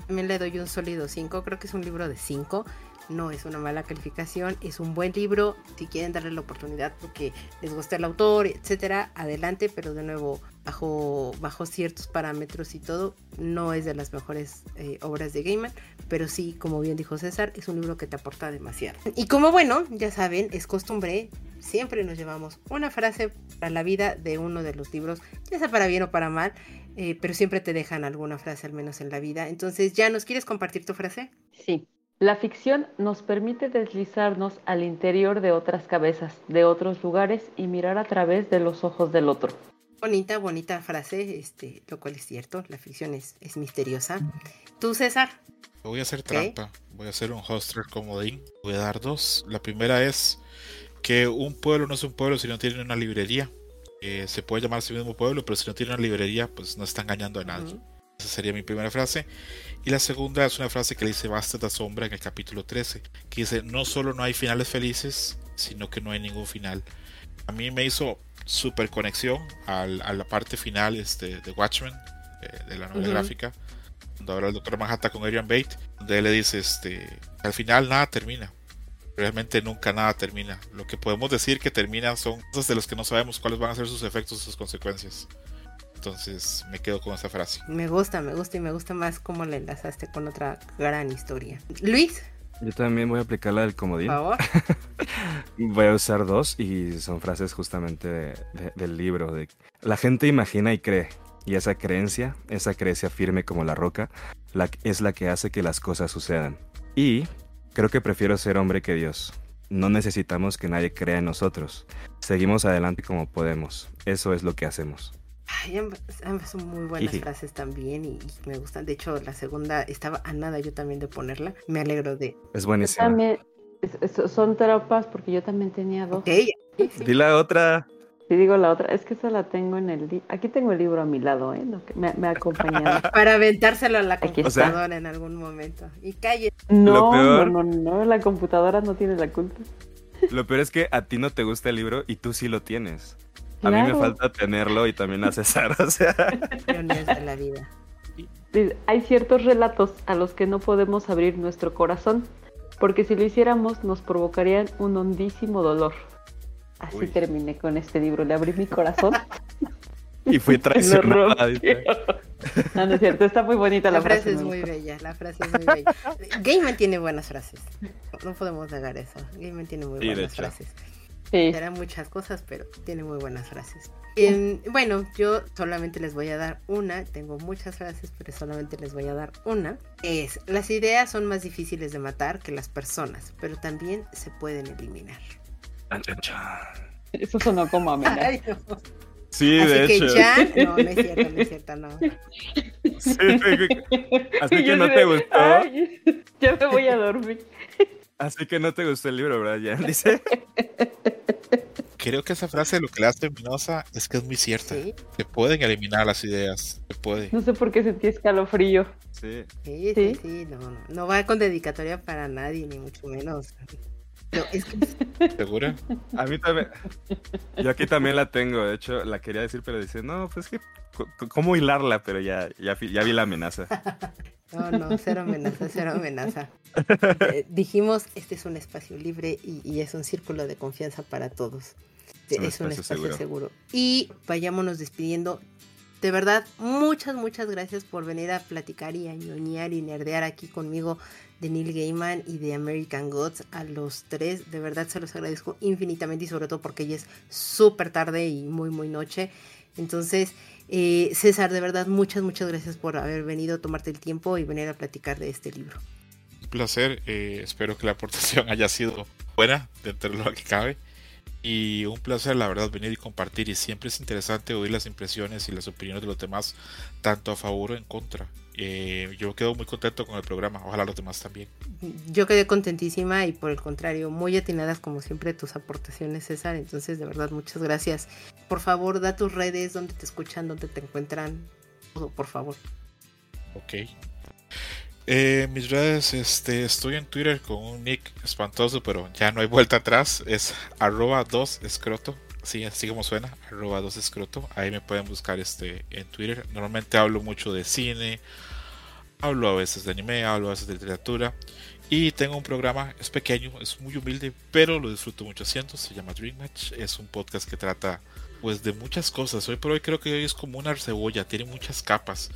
También le doy un sólido 5, creo que es un libro de 5 no es una mala calificación, es un buen libro, si quieren darle la oportunidad porque les gusta el autor, etcétera, adelante, pero de nuevo, bajo, bajo ciertos parámetros y todo, no es de las mejores eh, obras de Gaiman, pero sí, como bien dijo César, es un libro que te aporta demasiado. Y como bueno, ya saben, es costumbre, siempre nos llevamos una frase para la vida de uno de los libros, ya sea para bien o para mal, eh, pero siempre te dejan alguna frase al menos en la vida. Entonces, ¿ya nos quieres compartir tu frase? Sí. La ficción nos permite deslizarnos al interior de otras cabezas, de otros lugares y mirar a través de los ojos del otro. Bonita, bonita frase, este, lo cual es cierto, la ficción es, es misteriosa. ¿Tú, César? Voy a hacer trampa, voy a hacer un hoster comodín, voy a dar dos. La primera es que un pueblo no es un pueblo si no tiene una librería. Eh, se puede llamar a sí mismo pueblo, pero si no tiene una librería, pues no está engañando a nadie. Esa sería mi primera frase. Y la segunda es una frase que le dice Basta de sombra en el capítulo 13, que dice, no solo no hay finales felices, sino que no hay ningún final. A mí me hizo super conexión a la parte final este, de Watchmen, eh, de la novela gráfica, cuando habla el doctor Manhattan con Adrian Bate, donde él le dice, este, al final nada termina. Realmente nunca nada termina. Lo que podemos decir que termina son cosas de los que no sabemos cuáles van a ser sus efectos y sus consecuencias. Entonces me quedo con esa frase. Me gusta, me gusta y me gusta más cómo la enlazaste con otra gran historia. Luis. Yo también voy a aplicar la del comodín. Por favor. voy a usar dos y son frases justamente del libro. De, la gente imagina y cree. Y esa creencia, esa creencia firme como la roca, la, es la que hace que las cosas sucedan. Y creo que prefiero ser hombre que Dios. No necesitamos que nadie crea en nosotros. Seguimos adelante como podemos. Eso es lo que hacemos. Ay, ambas, son muy buenas frases también y, me gustan. De hecho, la segunda estaba a nada yo también de ponerla. Me alegro de. Es buenísima. También, son trampas porque yo también tenía dos. Okay. Di la otra. Sí, digo la otra. Es que esa la tengo en el. Aquí tengo el libro a mi lado, ¿eh? me, me ha acompañado. Para aventárselo a la computadora en algún momento. Y calle. No, no, no, no. La computadora no tiene la culpa. Lo peor es que a ti no te gusta el libro y tú sí lo tienes. A mí me falta tenerlo y también a César, o sea. de la vida. Hay ciertos relatos a los que no podemos abrir nuestro corazón, porque si lo hiciéramos nos provocarían un hondísimo dolor. Así terminé con este libro, le abrí mi corazón. y fui traicionada. no, no es cierto, está muy bonita la, la frase. es muy bella, la frase es muy bella. Gaiman tiene buenas frases, no podemos negar eso. Gaiman tiene muy buenas frases. Sí. muchas cosas, pero tiene muy buenas frases. Em, bueno, yo solamente les voy a dar una. Tengo muchas frases, pero solamente les voy a dar una. Es, las ideas son más difíciles de matar que las personas, pero también se pueden eliminar. Eso sonó como a mí. Sí, Así de que hecho. ya, no, no es cierto, no es cierto, no. Sí, así que no te gustó. ya me voy a dormir. Así que no te gustó el libro, Brian. Dice. Creo que esa frase lo que la hace luminosa es que es muy cierta. Se pueden eliminar las ideas. Se puede. No sé por qué sentí escalofrío. Sí. Sí, sí, sí, no, no. No va con dedicatoria para nadie, ni mucho menos. ¿Segura? A mí también. Yo aquí también la tengo. De hecho, la quería decir, pero dice, no, pues que, ¿cómo hilarla? Pero ya, ya, ya vi la amenaza. No, no, cero amenaza, cero amenaza. Eh, dijimos, este es un espacio libre y, es un círculo de confianza para todos. Es un, espacio, seguro. Y vayámonos despidiendo. De verdad, muchas, muchas gracias por venir a platicar y a ñoñar y nerdear aquí conmigo de Neil Gaiman y de American Gods a los tres. De verdad se los agradezco infinitamente y sobre todo porque ya es súper tarde y muy, muy noche. Entonces, eh, César, de verdad, muchas, muchas gracias por haber venido a tomarte el tiempo y venir a platicar de este libro. Un placer, eh, espero que la aportación haya sido buena dentro de lo que cabe. Y un placer, la verdad, venir y compartir. Y siempre es interesante oír las impresiones y las opiniones de los demás, tanto a favor o en contra. Eh, yo quedo muy contento con el programa, ojalá los demás también. Yo quedé contentísima y por el contrario, muy atinadas como siempre tus aportaciones, César. Entonces, de verdad, muchas gracias. Por favor, da tus redes, donde te escuchan, donde te encuentran, todo, por favor. Ok. Eh, mis redes, este, estoy en Twitter con un nick espantoso, pero ya no hay vuelta atrás. Es arroba 2 escroto. Sí, así como suena, arroba 2 escroto. Ahí me pueden buscar este, en Twitter. Normalmente hablo mucho de cine, hablo a veces de anime, hablo a veces de literatura. Y tengo un programa, es pequeño, es muy humilde, pero lo disfruto mucho haciendo. Se llama Dream Match. Es un podcast que trata pues de muchas cosas. Hoy por hoy creo que hoy es como una cebolla, tiene muchas capas.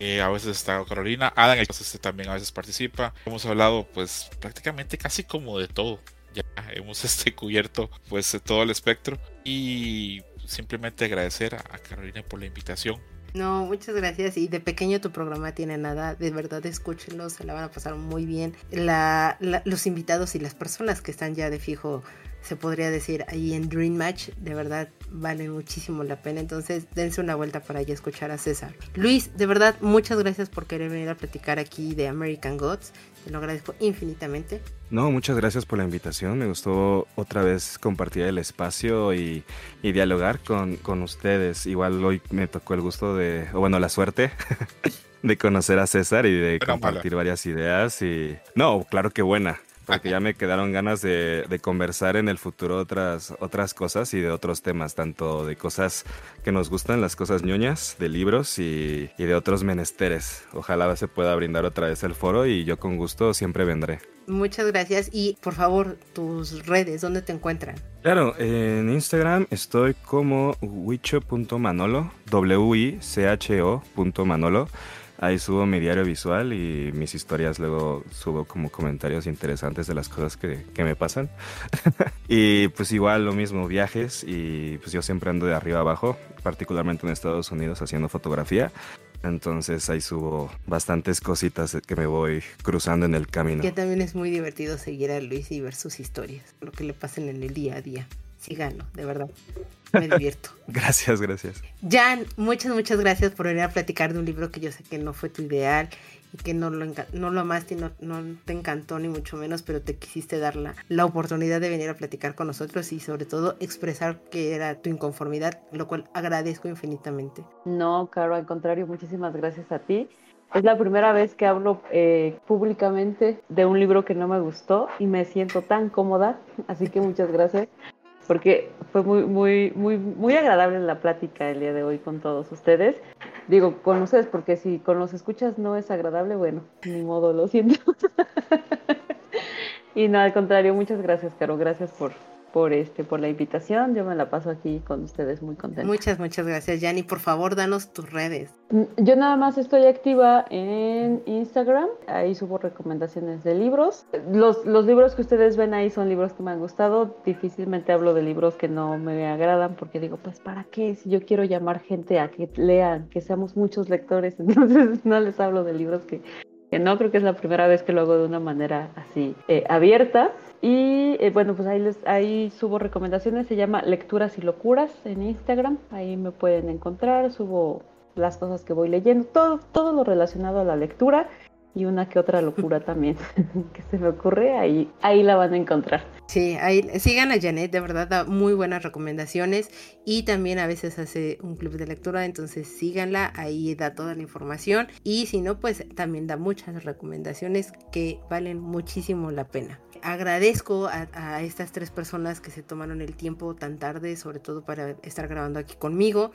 Eh, a veces está Carolina, Adam este, también a veces participa. Hemos hablado pues prácticamente casi como de todo. Ya hemos este, cubierto pues todo el espectro y simplemente agradecer a, Carolina por la invitación. No, muchas gracias. Y de pequeño tu programa tiene nada. De verdad, escúchenlo, se la van a pasar muy bien. los invitados y las personas que están ya de fijo se podría decir ahí en Dream Match, de verdad vale muchísimo la pena. Entonces, dense una vuelta para allá escuchar a César. Luis, de verdad, muchas gracias por querer venir a platicar aquí de American Gods. Te lo agradezco infinitamente. No, muchas gracias por la invitación. Me gustó otra vez compartir el espacio y, dialogar con, con, ustedes. Igual hoy me tocó el gusto de, o bueno, la suerte. de conocer a César y de compartir varias ideas y no, claro que buena, porque ya me quedaron ganas de, conversar en el futuro otras, otras cosas y de otros temas, tanto de cosas que nos gustan, las cosas ñoñas, de libros y, de otros menesteres. Ojalá se pueda brindar otra vez el foro y yo con gusto siempre vendré. Muchas gracias y por favor tus redes, ¿dónde te encuentran? Claro, en Instagram estoy como wicho.manolo, W-I-C-H-O.manolo. Ahí subo mi diario visual y mis historias, luego subo como comentarios interesantes de las cosas que, me pasan. y pues igual lo mismo, viajes y pues yo siempre ando de arriba abajo, particularmente en Estados Unidos haciendo fotografía. Entonces ahí subo bastantes cositas que me voy cruzando en el camino. Que también es muy divertido seguir a Luis y ver sus historias, lo que le pasen en el día a día. Síganlo, de verdad. Me divierto. gracias, gracias. Jan, muchas, muchas gracias por venir a platicar de un libro que yo sé que no fue tu ideal y que no lo, no lo amaste y no, te encantó ni mucho menos, pero te quisiste dar la, la oportunidad de venir a platicar con nosotros y sobre todo expresar que era tu inconformidad, lo cual agradezco infinitamente. No, Caro, al contrario, muchísimas gracias a ti. Es la primera vez que hablo eh, públicamente de un libro que no me gustó y me siento tan cómoda, así que muchas gracias porque fue muy, muy, muy, muy agradable la plática el día de hoy con todos ustedes. Digo, con ustedes, porque si con los escuchas no es agradable, bueno, ni modo, lo siento. y no, al contrario, muchas gracias, Caro, gracias por, por este por la invitación. Yo me la paso aquí con ustedes muy contenta. Muchas, muchas gracias, Yanni. Por favor, danos tus redes. Mm, yo nada más estoy activa en Instagram. Ahí subo recomendaciones de libros. Los, los libros que ustedes ven ahí son libros que me han gustado. Difícilmente hablo de libros que no me agradan porque digo, pues, ¿para qué? Si yo quiero llamar gente a que lean, que seamos muchos lectores, entonces no les hablo de libros que que no creo que es la primera vez que lo hago de una manera así eh, abierta. Y eh, bueno, pues ahí, les, ahí subo recomendaciones, se llama Lecturas y Locuras en Instagram, ahí me pueden encontrar, subo las cosas que voy leyendo, todo, todo lo relacionado a la lectura y una que otra locura también que se me ocurre, ahí, ahí la van a encontrar. Sí, ahí sigan a Janet, de verdad da muy buenas recomendaciones y también a veces hace un club de lectura, entonces síganla, ahí da toda la información y si no, pues también da muchas recomendaciones que valen muchísimo la pena agradezco a, estas tres personas que se tomaron el tiempo tan tarde, sobre todo para estar grabando aquí conmigo.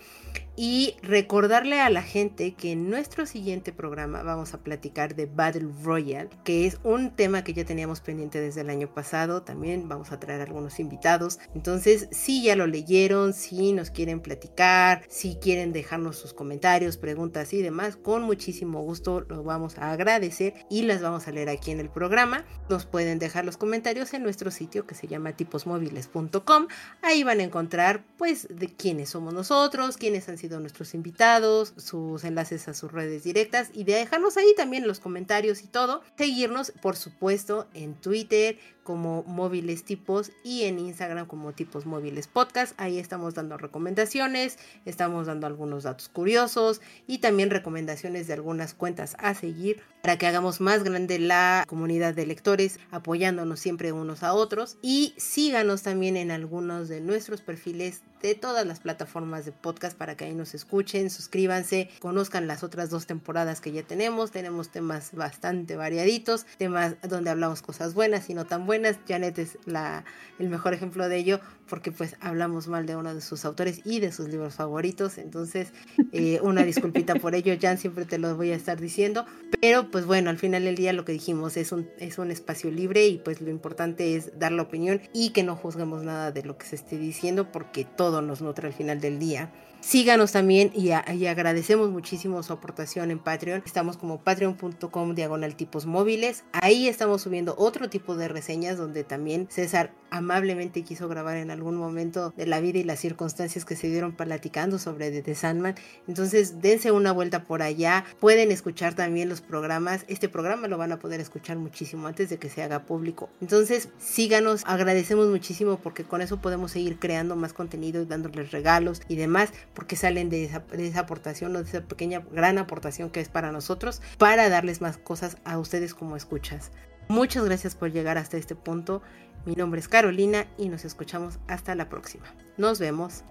Y recordarle a la gente que en nuestro siguiente programa vamos a platicar de Battle Royale, que es un tema que ya teníamos pendiente desde el año pasado. También vamos a traer algunos invitados. Entonces, si ya lo leyeron, si nos quieren platicar, si quieren dejarnos sus comentarios, preguntas y demás, con muchísimo gusto lo vamos a agradecer y las vamos a leer aquí en el programa. Nos pueden dejar los comentarios en nuestro sitio que se llama tiposmóviles.com. Ahí van a encontrar pues de quiénes somos nosotros, quiénes han sido nuestros invitados, sus enlaces a sus redes directas y de dejarnos ahí también los comentarios y todo. Seguirnos por supuesto en Twitter como móviles tipos y en Instagram como tipos móviles podcast. Ahí estamos dando recomendaciones, estamos dando algunos datos curiosos y también recomendaciones de algunas cuentas a seguir para que hagamos más grande la comunidad de lectores, apoyándonos siempre unos a otros. Y síganos también en algunos de nuestros perfiles de todas las plataformas de podcast para que ahí nos escuchen, suscríbanse, conozcan las otras dos temporadas que ya tenemos. Tenemos temas bastante variaditos, temas donde hablamos cosas buenas y no tan buenas. Janet es la, el mejor ejemplo de ello porque pues hablamos mal de uno de sus autores y de sus libros favoritos. Entonces, eh, una disculpita por ello, Jan, siempre te lo voy a estar diciendo. Pero pues bueno, al final del día lo que dijimos es un, es un espacio libre y pues lo importante es dar la opinión y que no juzguemos nada de lo que se esté diciendo porque todo nos nutre al final del día. Síganos también y, agradecemos muchísimo su aportación en Patreon. Estamos como patreon.com diagonal tipos móviles. Ahí estamos subiendo otro tipo de reseñas donde también César amablemente quiso grabar en algún momento de la vida y las circunstancias que se dieron platicando sobre The Sandman. Entonces dense una vuelta por allá. Pueden escuchar también los programas. Este programa lo van a poder escuchar muchísimo antes de que se haga público. Entonces síganos. Agradecemos muchísimo porque con eso podemos seguir creando más contenido y dándoles regalos y demás porque salen de esa, aportación o de esa pequeña gran aportación que es para nosotros para darles más cosas a ustedes como escuchas. Muchas gracias por llegar hasta este punto. Mi nombre es Carolina y nos escuchamos hasta la próxima. Nos vemos.